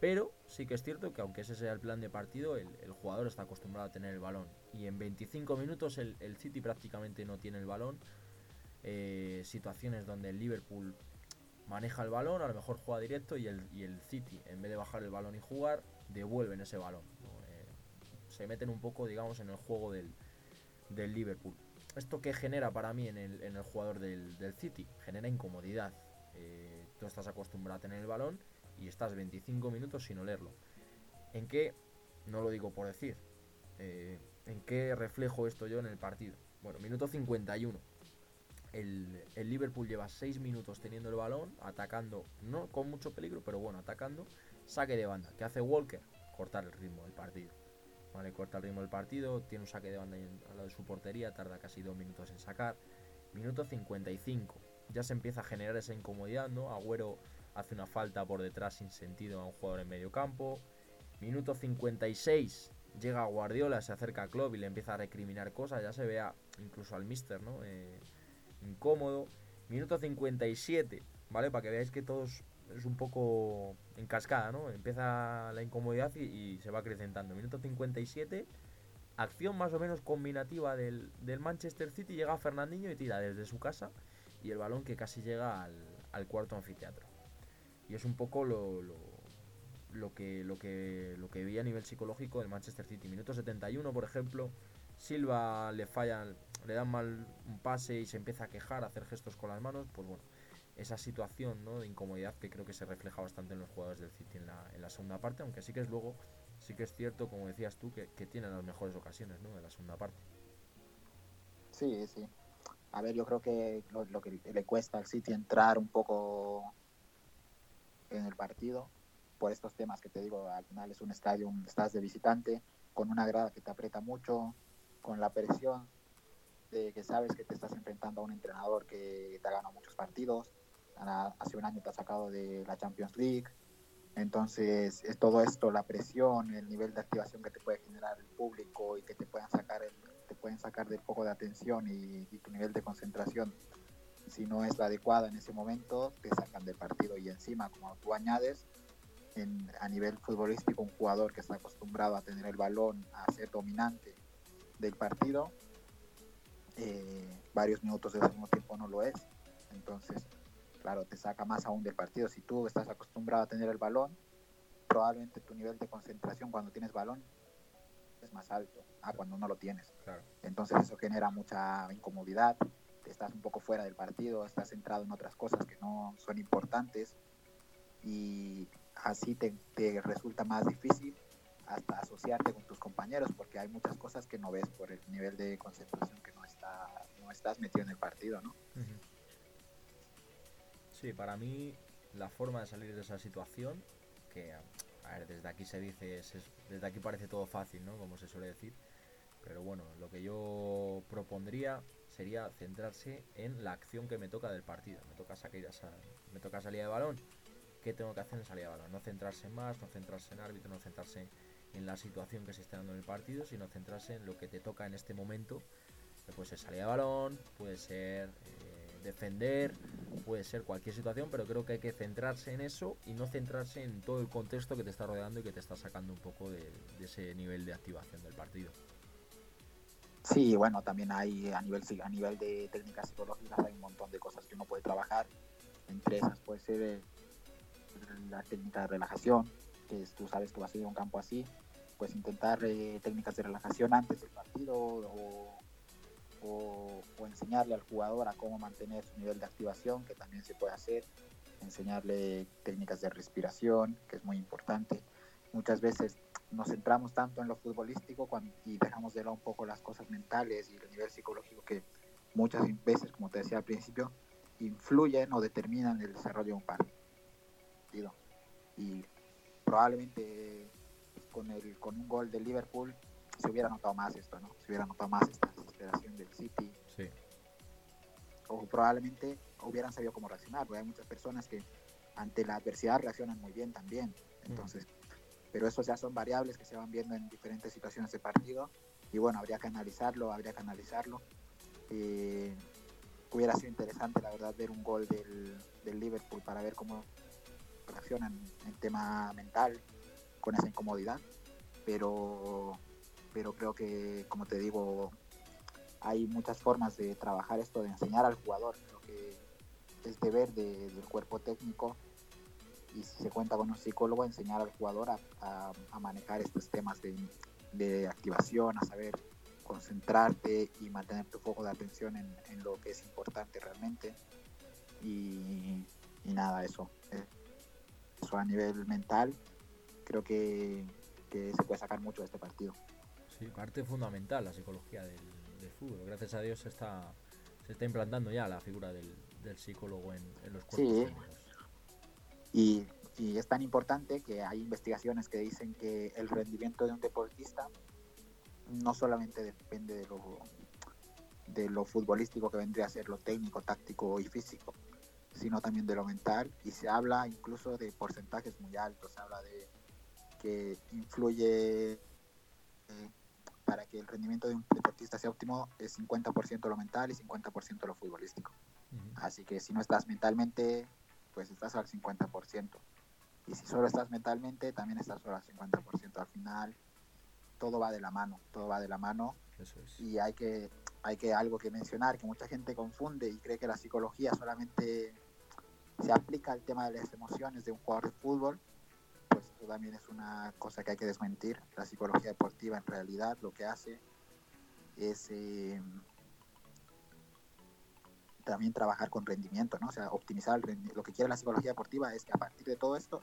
Pero sí que es cierto que aunque ese sea el plan de partido, el, jugador está acostumbrado a tener el balón. Y en 25 minutos el, City prácticamente no tiene el balón. Eh, situaciones donde el Liverpool maneja el balón, a lo mejor juega directo y el, City, en vez de bajar el balón y jugar, devuelven ese balón se meten un poco, digamos, en el juego del, Liverpool. ¿Esto qué genera para mí en el, en el jugador del, City? Genera incomodidad. Eh, tú estás acostumbrado a tener el balón y estás 25 minutos sin olerlo. ¿En qué? No lo digo por decir. Eh, ¿En qué reflejo esto yo en el partido? Bueno, minuto 51. El, el, Liverpool lleva 6 minutos teniendo el balón, atacando, no con mucho peligro, pero bueno, atacando. Saque de banda. ¿Qué hace Walker? Cortar el ritmo del partido. Vale, corta el ritmo del partido, tiene un saque de banda al lado de su portería, tarda casi dos minutos en sacar. Minuto 55. Ya se empieza a generar esa incomodidad, ¿no? Agüero hace una falta por detrás sin sentido a un jugador en medio campo. Minuto 56. Llega Guardiola, se acerca a Klopp y le empieza a recriminar cosas. Ya se vea incluso al Mister, ¿no? Eh, incómodo. Minuto 57, ¿vale? Para que veáis que todos es un poco en cascada, ¿no? Empieza la incomodidad y, se va acrecentando. Minuto 57, acción más o menos combinativa del, Manchester City, llega Fernandinho y tira desde su casa y el balón que casi llega al, cuarto anfiteatro. Y es un poco lo, lo, que, lo, que, lo que vi a nivel psicológico del Manchester City. Minuto 71, por ejemplo, Silva le falla, le dan mal un pase y se empieza a quejar, a hacer gestos con las manos, pues bueno esa situación ¿no? de incomodidad que creo que se refleja bastante en los jugadores del City en la, en la segunda parte, aunque sí que es luego, sí que es cierto, como decías tú, que, que tienen las mejores ocasiones ¿no? de la segunda parte. Sí, sí. A ver, yo creo que lo, que le cuesta al City entrar un poco en el partido, por estos temas que te digo, al final es un estadio, estás de visitante, con una grada que te aprieta mucho, con la presión de que sabes que te estás enfrentando a un entrenador que te ha ganado muchos partidos, hace un año te ha sacado de la Champions League. Entonces, es todo esto, la presión, el nivel de activación que te puede generar el público y que te puedan sacar, el, te pueden sacar de poco de atención y, tu nivel de concentración, si no es la adecuada en ese momento, te sacan del partido. Y encima, como tú añades, en, a nivel futbolístico, un jugador que está acostumbrado a tener el balón, a ser dominante del partido, eh, varios minutos del segundo tiempo no lo es. Entonces, claro, te saca más aún del partido. Si tú estás acostumbrado a tener el balón, probablemente tu nivel de concentración cuando tienes balón es más alto a cuando no lo tienes. Entonces eso genera mucha incomodidad, estás un poco fuera del partido, estás centrado en otras cosas que no son importantes y así te, te resulta más difícil hasta asociarte con tus compañeros porque hay muchas cosas que no ves por el nivel de concentración que no, está, no estás metido en el partido, ¿no? Sí, para mí la forma de salir de esa situación, que a ver, desde aquí se dice, desde aquí parece todo fácil, ¿no? Como se suele decir. Pero bueno, lo que yo propondría sería centrarse en la acción que me toca del partido. Me toca, salir, me toca salida de balón. ¿Qué tengo que hacer en salida de balón? No centrarse en más, no centrarse en árbitro, no centrarse en la situación que se está dando en el partido, sino centrarse en lo que te toca en este momento. Que puede ser salida de balón, puede ser eh, defender, puede ser cualquier situación, pero creo que hay que centrarse en eso y no centrarse en todo el contexto que te está rodeando y que te está sacando un poco de, ese nivel de activación del partido. Sí, bueno, también hay a nivel, a nivel de técnicas psicológicas hay un montón de cosas que uno puede trabajar. Entre esas puede ser la técnica de relajación, que tú sabes que vas a ir a un campo así, pues intentar eh, técnicas de relajación antes del partido o o, enseñarle al jugador a cómo mantener su nivel de activación, que también se puede hacer, enseñarle técnicas de respiración, que es muy importante. Muchas veces nos centramos tanto en lo futbolístico cuando, y dejamos de lado un poco las cosas mentales y el nivel psicológico que muchas veces, como te decía al principio, influyen o determinan el desarrollo de un partido. Y probablemente con, el, con un gol de Liverpool se hubiera notado más esto, ¿no? Se hubiera notado más esta desesperación del City. Sí. O probablemente hubieran sabido cómo reaccionar, porque hay muchas personas que ante la adversidad reaccionan muy bien también. Entonces, pero eso ya son variables que se van viendo en diferentes situaciones de partido y bueno, habría que analizarlo, habría que analizarlo. Eh, hubiera sido interesante, la verdad, ver un gol del, del Liverpool para ver cómo reaccionan en tema mental con esa incomodidad, pero, pero creo que, como te digo, hay muchas formas de trabajar esto, de enseñar al jugador, creo que es deber de, del cuerpo técnico y si se cuenta con un psicólogo, enseñar al jugador a, a, a manejar estos temas de, de, activación, a saber concentrarte y mantener tu foco de atención en, en lo que es importante realmente. Y, y nada, eso. Eso a nivel mental, creo que, que, se puede sacar mucho de este partido. Sí, parte fundamental la psicología del, del fútbol. Gracias a Dios se está, se está implantando ya la figura del, del psicólogo en, en, los cuerpos sí. Y, y, es tan importante que hay investigaciones que dicen que el rendimiento de un deportista no solamente depende de lo, de lo futbolístico que vendría a ser lo técnico, táctico y físico, sino también de lo mental y se habla incluso de porcentajes muy altos, se habla de que influye eh, para que el rendimiento de un deportista sea óptimo es 50% lo mental y 50% lo futbolístico. Uh -huh. Así que si no estás mentalmente, pues estás al 50%. Y si solo estás mentalmente, también estás solo al 50%. Al final, todo va de la mano, todo va de la mano. Eso es. Y hay que, hay que algo que mencionar, que mucha gente confunde y cree que la psicología solamente se aplica al tema de las emociones de un jugador de fútbol, pues eso también es una cosa que hay que desmentir. La psicología deportiva en realidad lo que hace es eh, también trabajar con rendimiento, ¿no? O sea, optimizar el. Lo que quiere la psicología deportiva es que a partir de todo esto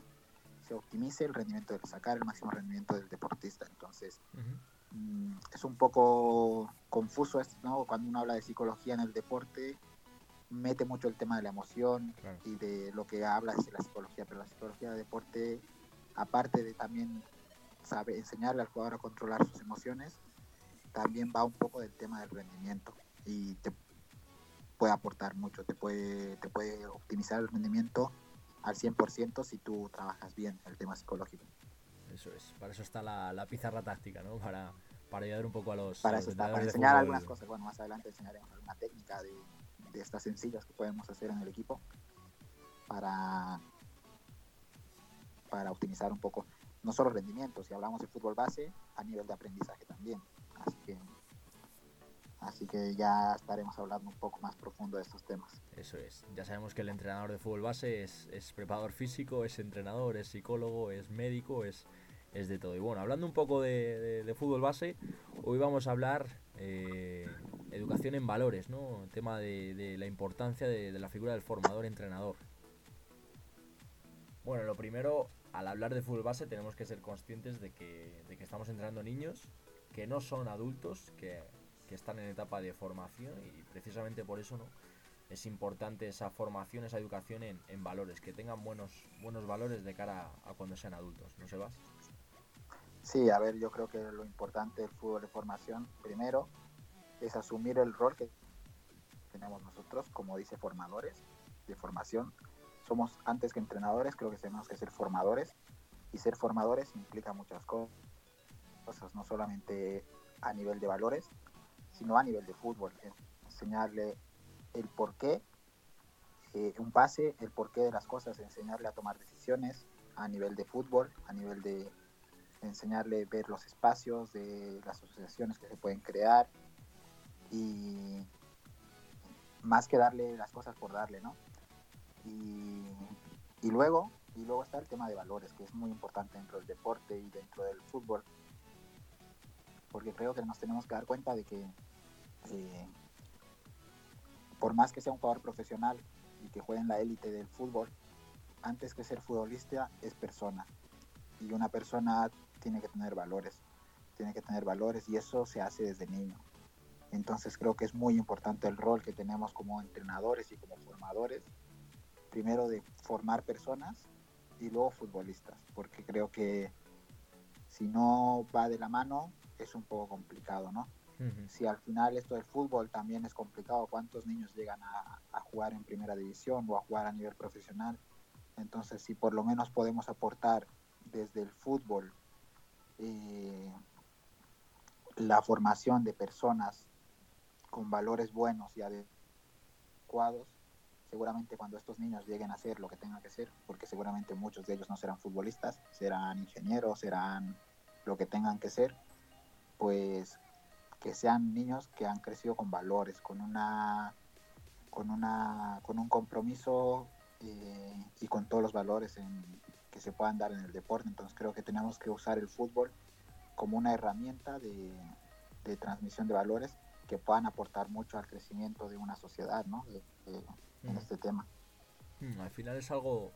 se optimice el rendimiento, de sacar el máximo rendimiento del deportista. Entonces, uh -huh. mmm, es un poco confuso esto, ¿no? Cuando uno habla de psicología en el deporte, mete mucho el tema de la emoción claro. y de lo que habla de la psicología, pero la psicología de deporte, aparte de también sabe enseñarle al jugador a controlar sus emociones, también va un poco del tema del rendimiento y te puede aportar mucho, te puede, te puede optimizar el rendimiento al 100% si tú trabajas bien el tema psicológico. Eso es, para eso está la, la pizarra táctica, ¿no? Para, para ayudar un poco a los... Para eso está, para enseñar algunas cosas. Bueno, más adelante enseñaremos alguna técnica de, de estas sencillas que podemos hacer en el equipo para, para optimizar un poco, no solo rendimiento, si hablamos de fútbol base, a nivel de aprendizaje también. Así que Así que ya estaremos hablando un poco más profundo de estos temas. Eso es. Ya sabemos que el entrenador de fútbol base es, preparador físico, es entrenador, es psicólogo, es médico, es, es de todo. Y bueno, hablando un poco de, fútbol base, hoy vamos a hablar eh, educación en valores, ¿no? El tema de, de la importancia de, de, la figura del formador-entrenador. Bueno, lo primero, al hablar de fútbol base tenemos que ser conscientes de que, de que estamos entrenando niños que no son adultos, que que están en etapa de formación y precisamente por eso no es importante esa formación, esa educación en, valores, que tengan buenos, buenos valores de cara a, a cuando sean adultos, ¿no se vas? Sí, a ver, yo creo que lo importante del fútbol de formación, primero, es asumir el rol que tenemos nosotros, como dice, formadores de formación. Somos antes que entrenadores, creo que tenemos que ser formadores, y ser formadores implica muchas cosas, no solamente a nivel de valores, sino a nivel de fútbol, enseñarle el porqué, eh, un pase, el porqué de las cosas, enseñarle a tomar decisiones a nivel de fútbol, a nivel de enseñarle a ver los espacios de las asociaciones que se pueden crear y más que darle las cosas por darle, ¿no? Y, y luego, y luego está el tema de valores, que es muy importante dentro del deporte y dentro del fútbol porque creo que nos tenemos que dar cuenta de que eh, por más que sea un jugador profesional y que juegue en la élite del fútbol, antes que ser futbolista es persona. Y una persona tiene que tener valores, tiene que tener valores y eso se hace desde niño. Entonces creo que es muy importante el rol que tenemos como entrenadores y como formadores, primero de formar personas y luego futbolistas, porque creo que si no va de la mano, es un poco complicado, ¿no? Si al final esto del fútbol también es complicado, ¿cuántos niños llegan a, a, jugar en primera división o a jugar a nivel profesional? Entonces, si por lo menos podemos aportar desde el fútbol eh, la formación de personas con valores buenos y adecuados, seguramente cuando estos niños lleguen a ser lo que tengan que ser, porque seguramente muchos de ellos no serán futbolistas, serán ingenieros, serán lo que tengan que ser, pues que sean niños que han crecido con valores, con una con una con un compromiso eh, y con todos los valores que se puedan dar en el deporte. Entonces creo que tenemos que usar el fútbol como una herramienta de, transmisión de valores que puedan aportar mucho al crecimiento de una sociedad, ¿no? en mm. este tema. Mm, al final es algo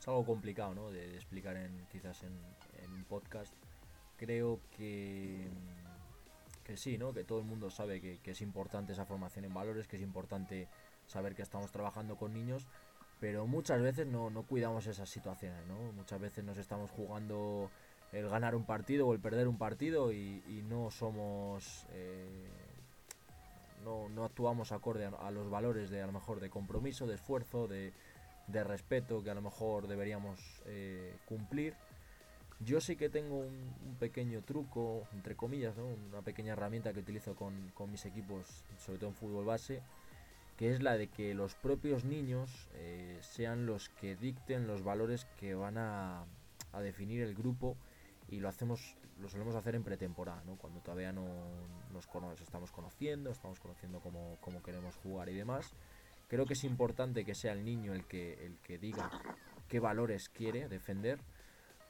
es algo complicado, ¿no? De, explicar en quizás en, un podcast. Creo que que sí, ¿no? Que todo el mundo sabe que, es importante esa formación en valores, que es importante saber que estamos trabajando con niños, pero muchas veces no, no cuidamos esas situaciones, ¿no? Muchas veces nos estamos jugando el ganar un partido o el perder un partido y, no somos... Eh, no, no, actuamos acorde a, los valores de a lo mejor de compromiso, de esfuerzo, de, de respeto que a lo mejor deberíamos eh, cumplir. Yo sí que tengo un, pequeño truco, entre comillas, ¿no? una pequeña herramienta que utilizo con, con mis equipos, sobre todo en fútbol base, que es la de que los propios niños eh, sean los que dicten los valores que van a, definir el grupo y lo hacemos lo solemos hacer en pretemporada, ¿no? cuando todavía no nos estamos conociendo, estamos conociendo cómo, cómo, queremos jugar y demás. Creo que es importante que sea el niño el que, el que diga qué valores quiere defender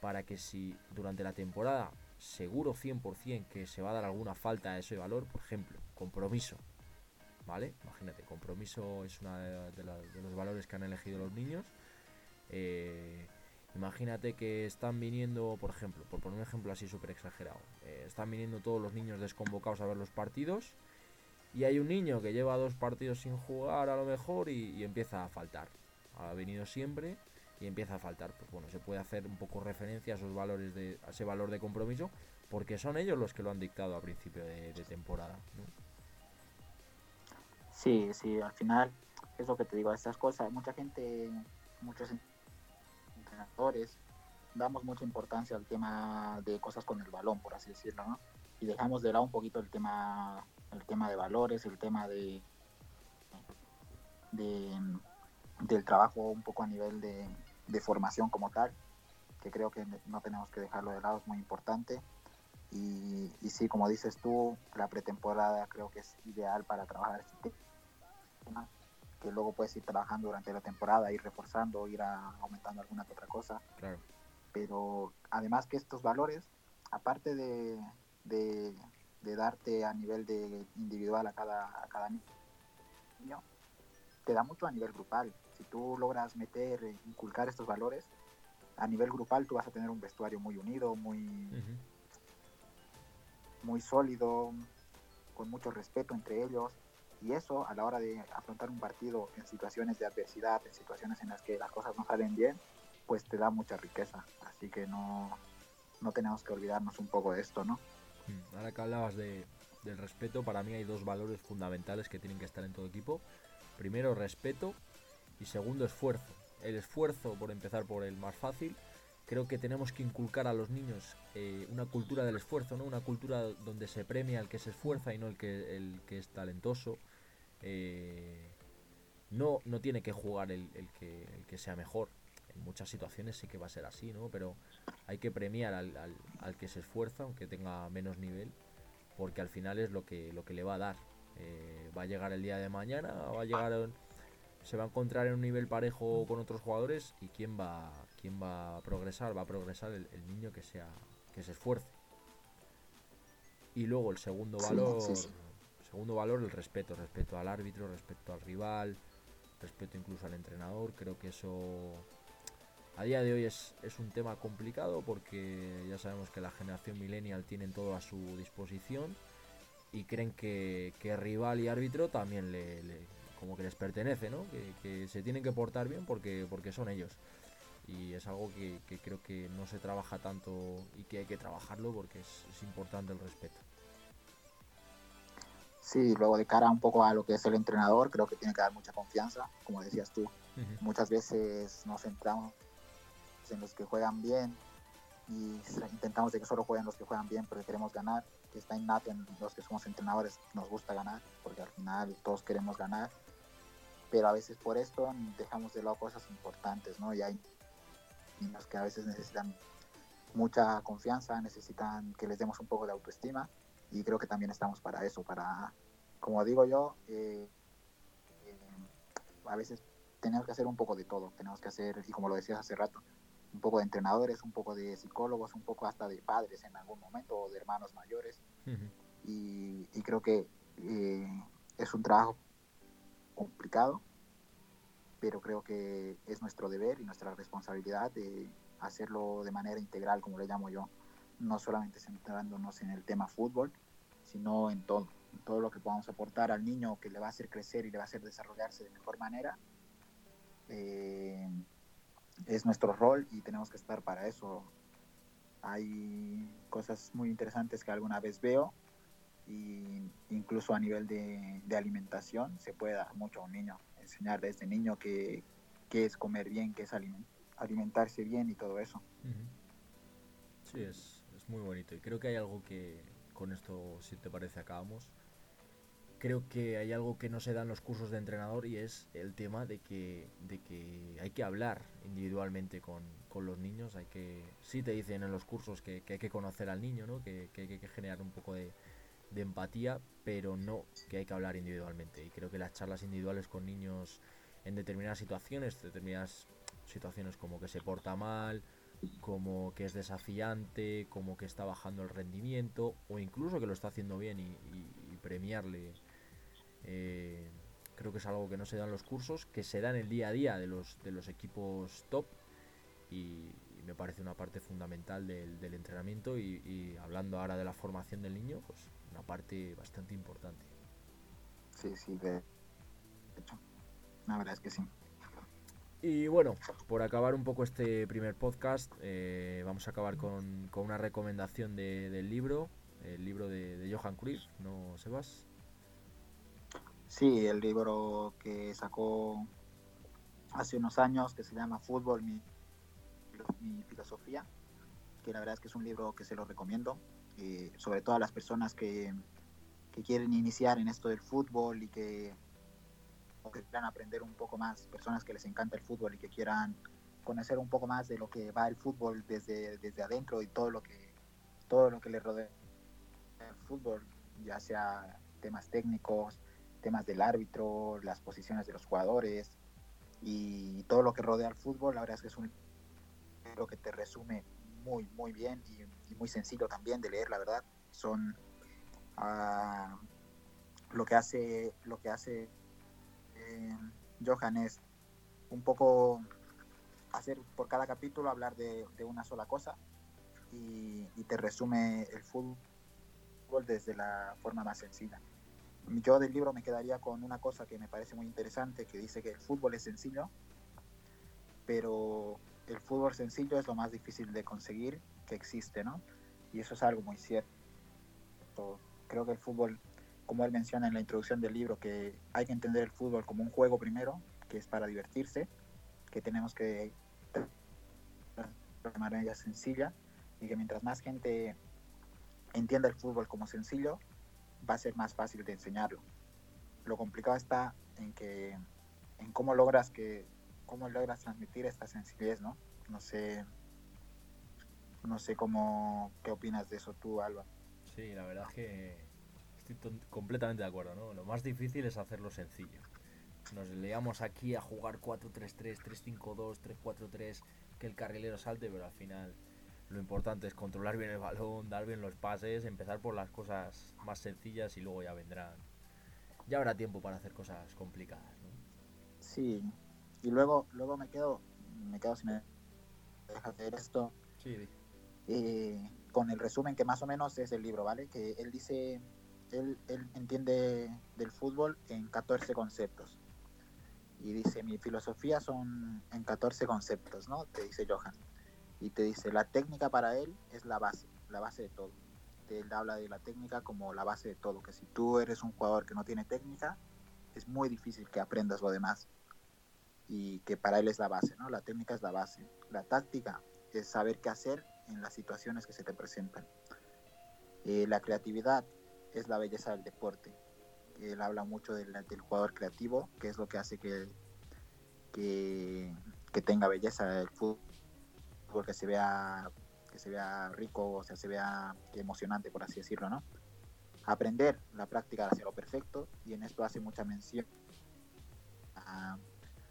para que si durante la temporada seguro 100% que se va a dar alguna falta a ese valor, por ejemplo, compromiso, ¿vale? Imagínate, compromiso es uno de, los valores que han elegido los niños. Eh, imagínate que están viniendo, por ejemplo, por poner un ejemplo así súper exagerado, eh, están viniendo todos los niños desconvocados a ver los partidos y hay un niño que lleva dos partidos sin jugar a lo mejor y, empieza a faltar. Ha venido siempre y empieza a faltar. Pues bueno, se puede hacer un poco referencia a esos valores de, a ese valor de compromiso porque son ellos los que lo han dictado a principio de, temporada. Sí, sí, al final es lo que te digo, estas cosas, mucha gente, muchos entrenadores, damos mucha importancia al tema de cosas con el balón, por así decirlo, ¿no? Y dejamos de lado un poquito el tema, el tema de valores, el tema de, de del trabajo un poco a nivel de, de formación como tal, que creo que no tenemos que dejarlo de lado, es muy importante. Y, y sí, como dices tú, la pretemporada creo que es ideal para trabajar este que luego puedes ir trabajando durante la temporada, ir reforzando, ir aumentando alguna que otra cosa. Pero además que estos valores, aparte de, de, darte a nivel de individual a cada, a cada niño, te da mucho a nivel grupal. Si tú logras meter, inculcar estos valores, a nivel grupal tú vas a tener un vestuario muy unido, muy, muy sólido, con mucho respeto entre ellos y eso a la hora de afrontar un partido en situaciones de adversidad, en situaciones en las que las cosas no salen bien, pues te da mucha riqueza. Así que no, no tenemos que olvidarnos un poco de esto, ¿no? Mm, ahora que hablabas de, del respeto, para mí hay dos valores fundamentales que tienen que estar en todo equipo. Primero, respeto y segundo, esfuerzo. El esfuerzo, por empezar por el más fácil, creo que tenemos que inculcar a los niños eh, una cultura del esfuerzo, ¿no? Una cultura donde se premia al que se esfuerza y no el que, el que es talentoso. Eh, no, no tiene que jugar el, que, el que sea mejor. En muchas situaciones sí que va a ser así, ¿no? Pero hay que premiar al, al, que se esfuerza, aunque tenga menos nivel, porque al final es lo que, lo que le va a dar. Eh, va a llegar el día de mañana, va a llegar, se va a encontrar en un nivel parejo con otros jugadores y quién va, quién va a progresar, va a progresar el, niño que sea, que se esfuerce. Y luego el segundo valor, Segundo valor, el respeto, respeto al árbitro, respeto al rival, respeto incluso al entrenador. Creo que eso a día de hoy es, un tema complicado porque ya sabemos que la generación millennial tienen todo a su disposición y creen que, rival y árbitro también le, como que les pertenece, ¿no? Que, se tienen que portar bien porque, porque son ellos. y es algo que, creo que no se trabaja tanto y que hay que trabajarlo porque es, importante el respeto. Sí, luego de cara un poco a lo que es el entrenador, creo que tiene que dar mucha confianza, como decías tú. Muchas veces nos centramos en los que juegan bien y intentamos de que solo jueguen los que juegan bien porque queremos ganar, que está innato en los que somos entrenadores, nos gusta ganar, porque al final todos queremos ganar, pero a veces por esto dejamos de lado cosas importantes, ¿no? Y hay niños que a veces necesitan mucha confianza, necesitan que les demos un poco de autoestima y creo que también estamos para eso, para, como digo yo, eh, eh, a veces tenemos que hacer un poco de todo, tenemos que hacer, y como lo decías hace rato, un poco de entrenadores, un poco de psicólogos, un poco hasta de padres en algún momento o de hermanos mayores. y, creo que eh, es un trabajo complicado, pero creo que es nuestro deber y nuestra responsabilidad de hacerlo de manera integral, como le llamo yo, no solamente centrándonos en el tema fútbol, sino en todo, en todo lo que podamos aportar al niño que le va a hacer crecer y le va a hacer desarrollarse de mejor manera. Eh, es nuestro rol y tenemos que estar para eso. Hay cosas muy interesantes que alguna vez veo y incluso a nivel de, alimentación se puede dar mucho a un niño enseñar desde niño qué, es comer bien, qué es alimentarse bien y todo eso. Sí, es, es, muy bonito. Y creo que hay algo que, con esto, si te parece, acabamos. Creo que hay algo que no se da en los cursos de entrenador y es el tema de que, de que hay que hablar individualmente con, con los niños. Hay que, sí te dicen en los cursos que, que hay que conocer al niño, ¿no? que, que hay que generar un poco de, de empatía, pero no que hay que hablar individualmente. Y creo que las charlas individuales con niños en determinadas situaciones, determinadas situaciones como que se porta mal, como que es desafiante, como que está bajando el rendimiento, o incluso que lo está haciendo bien y, premiarle. Eh, creo que es algo que no se da en los cursos, que se da en el día a día de los, de los equipos top y, me parece una parte fundamental del, entrenamiento y, y, hablando ahora de la formación del niño, pues una parte bastante importante. Sí, sí, de hecho, la verdad es que sí. Y bueno, por acabar un poco este primer podcast, eh, vamos a acabar con, con una recomendación de, del libro, el libro de, de Johan Cruyff, ¿no, Sebas? Sí, el libro que sacó hace unos años, que se llama Fútbol, mi, mi filosofía, que la verdad es que es un libro que se lo recomiendo. Sobre todo a las personas que, quieren iniciar en esto del fútbol y que, quieran aprender un poco más, personas que les encanta el fútbol y que quieran conocer un poco más de lo que va el fútbol desde, desde adentro y todo lo que todo lo que le rodea el fútbol, ya sea temas técnicos, temas del árbitro, las posiciones de los jugadores y todo lo que rodea al fútbol, la verdad es que es un libro que te resume muy, muy bien y, muy sencillo también de leer, la verdad. Son uh, lo que hace, lo que hace eh, Johan es un poco hacer por cada capítulo hablar de, de una sola cosa y, y, te resume el fútbol desde la forma más sencilla. Yo del libro me quedaría con una cosa que me parece muy interesante, que dice que el fútbol es sencillo, pero el fútbol sencillo es lo más difícil de conseguir que existe, ¿no? Y eso es algo muy cierto. Creo que el fútbol, como él menciona en la introducción del libro, que hay que entender el fútbol como un juego primero, que es para divertirse, que tenemos que de manera sencilla y que mientras más gente entienda el fútbol como sencillo, va a ser más fácil de enseñarlo. Lo complicado está en que en cómo logras que cómo logras transmitir esta sencillez, ¿no? No sé, no sé cómo, qué opinas de eso tú, Alba. Sí, la verdad es que estoy completamente de acuerdo, ¿no? Lo más difícil es hacerlo sencillo. Nos leamos aquí a jugar 4-3-3, 3-5-2, 3-4-3, que el carrilero salte, pero al final lo importante es controlar bien el balón, dar bien los pases, empezar por las cosas más sencillas y luego ya vendrán. Ya habrá tiempo para hacer cosas complicadas, ¿no? Sí, y luego luego me quedo me quedo sin dejar de esto sí. Eh, con el resumen que más o menos es el libro vale que él dice él, él entiende del fútbol en 14 conceptos y dice, mi filosofía son en 14 conceptos, ¿no? Te dice Johan. Y te dice, la técnica para él es la base, la base de todo. Él habla de la técnica como la base de todo, que si tú eres un jugador que no tiene técnica, es muy difícil que aprendas lo demás. Y que para él es la base, ¿no? La técnica es la base. La táctica es saber qué hacer en las situaciones que se te presentan. Eh, la creatividad es la belleza del deporte él habla mucho del, del, jugador creativo, que es lo que hace que, que, que, tenga belleza el fútbol, que se vea que se vea rico, o sea, se vea emocionante, por así decirlo, ¿no? Aprender la práctica hacia lo perfecto, y en esto hace mucha mención a,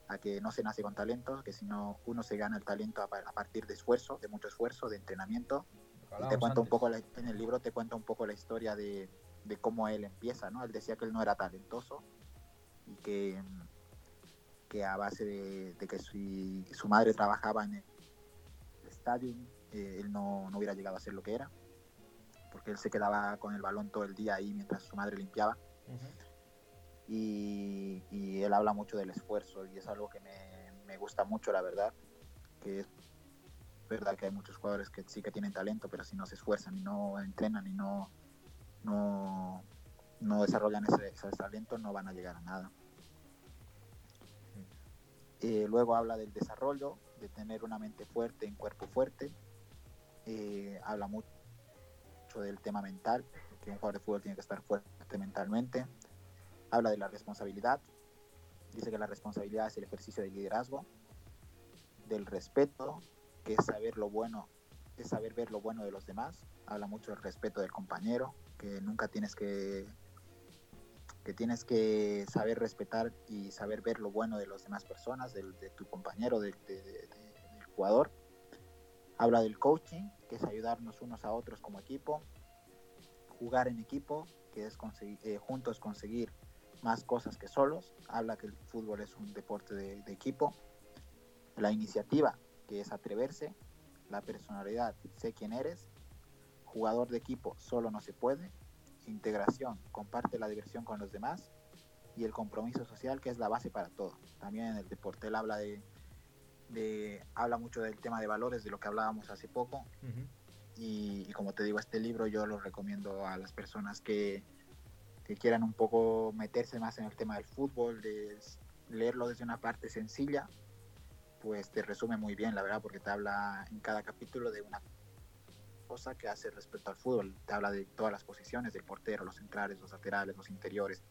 a que no se nace con talento, que sino uno se gana el talento a, a partir de esfuerzo, de mucho esfuerzo, de entrenamiento. Y te cuento un poco la, en el libro te cuento un poco la historia de, de cómo él empieza, ¿no? Él decía que él no era talentoso y que, que a base de, de que su, su, madre trabajaba en el estadio, eh, él no, no, hubiera llegado a ser lo que era, porque él se quedaba con el balón todo el día ahí mientras su madre limpiaba. Uh -huh. Y, él habla mucho del esfuerzo y es algo que me, me gusta mucho, la verdad, que es verdad que hay muchos jugadores que sí que tienen talento, pero si no se esfuerzan y no entrenan y no no, no desarrollan ese, talento, no van a llegar a nada. Eh, luego habla del desarrollo, de tener una mente fuerte en cuerpo fuerte. Eh, habla mucho del tema mental, que un jugador de fútbol tiene que estar fuerte mentalmente. Habla de la responsabilidad. Dice que la responsabilidad es el ejercicio del liderazgo. Del respeto, que es saber lo bueno, es saber ver lo bueno de los demás. Habla mucho del respeto del compañero, que nunca tienes que que tienes que saber respetar y saber ver lo bueno de las demás personas, de, tu compañero, de, del jugador. Habla del coaching, que es ayudarnos unos a otros como equipo. Jugar en equipo, que es conseguir, eh, juntos conseguir más cosas que solos. Habla que el fútbol es un deporte de, equipo. La iniciativa, que es atreverse. La personalidad, sé quién eres jugador de equipo solo no se puede, integración, comparte la diversión con los demás y el compromiso social que es la base para todo. También en el deporte él habla de, de habla mucho del tema de valores, de lo que hablábamos hace poco. Uh -huh. y, y, como te digo, este libro yo lo recomiendo a las personas que, que, quieran un poco meterse más en el tema del fútbol, de leerlo desde una parte sencilla, pues te resume muy bien, la verdad, porque te habla en cada capítulo de una cosa que hace respecto al fútbol. Te habla de todas las posiciones del portero, los centrales, los laterales, los interiores,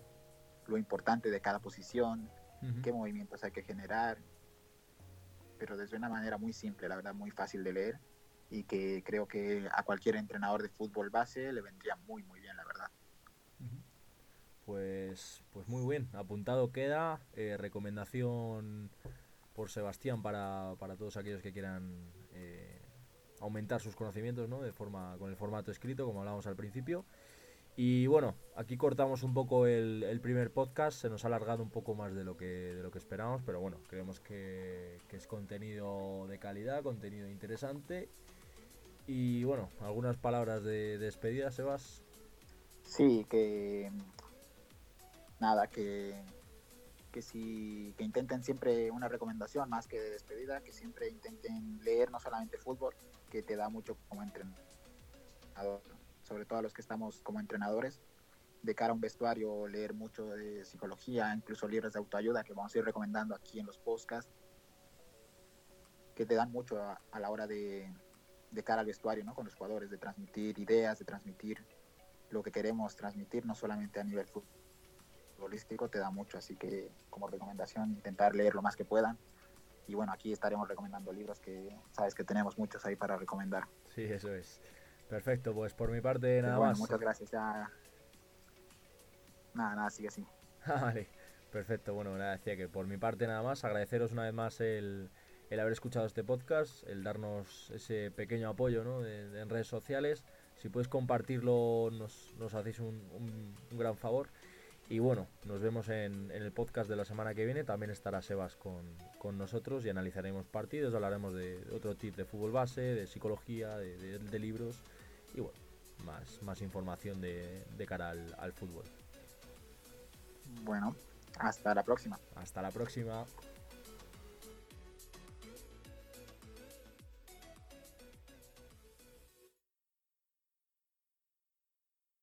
lo importante de cada posición, uh -huh. qué movimientos hay que generar, pero desde una manera muy simple, la verdad, muy fácil de leer y que creo que a cualquier entrenador de fútbol base le vendría muy, muy bien, la verdad. Pues, pues muy bien, apuntado queda, eh, recomendación por Sebastián para, para todos aquellos que quieran eh, aumentar sus conocimientos ¿no? de forma, con el formato escrito, como hablábamos al principio. Y bueno, aquí cortamos un poco el, el, primer podcast, se nos ha alargado un poco más de lo que, de lo que esperábamos, pero bueno, creemos que, que es contenido de calidad, contenido interesante. Y bueno, algunas palabras de, de despedida, Sebas. Sí, que nada, que, que si que intenten siempre una recomendación más que de despedida, que siempre intenten leer no solamente fútbol, que te da mucho como entrenador, sobre todo a los que estamos como entrenadores, de cara a un vestuario, leer mucho de psicología, incluso libros de autoayuda que vamos a ir recomendando aquí en los podcasts, que te dan mucho a, a la hora de, de, cara al vestuario, ¿no? Con los jugadores, de transmitir ideas, de transmitir lo que queremos transmitir, no solamente a nivel futbolístico, te da mucho, así que como recomendación intentar leer lo más que puedan y bueno, aquí estaremos recomendando libros que sabes que tenemos muchos ahí para recomendar. Sí, eso es. Perfecto, pues por mi parte nada bueno, más. Muchas gracias, ya... Nada, nada, sigue así. (laughs) vale, perfecto, bueno, nada, decía que por mi parte nada más, agradeceros una vez más el, el haber escuchado este podcast, el darnos ese pequeño apoyo ¿no? de, en redes sociales. Si puedes compartirlo nos, nos hacéis un, un, un gran favor. Y bueno, nos vemos en, en, el podcast de la semana que viene. También estará Sebas con, con nosotros y analizaremos partidos, hablaremos de, otro tipo de fútbol base, de psicología, de, de, de libros y bueno, más, más información de, cara al, al, fútbol. Bueno, Hasta la próxima. Hasta la próxima.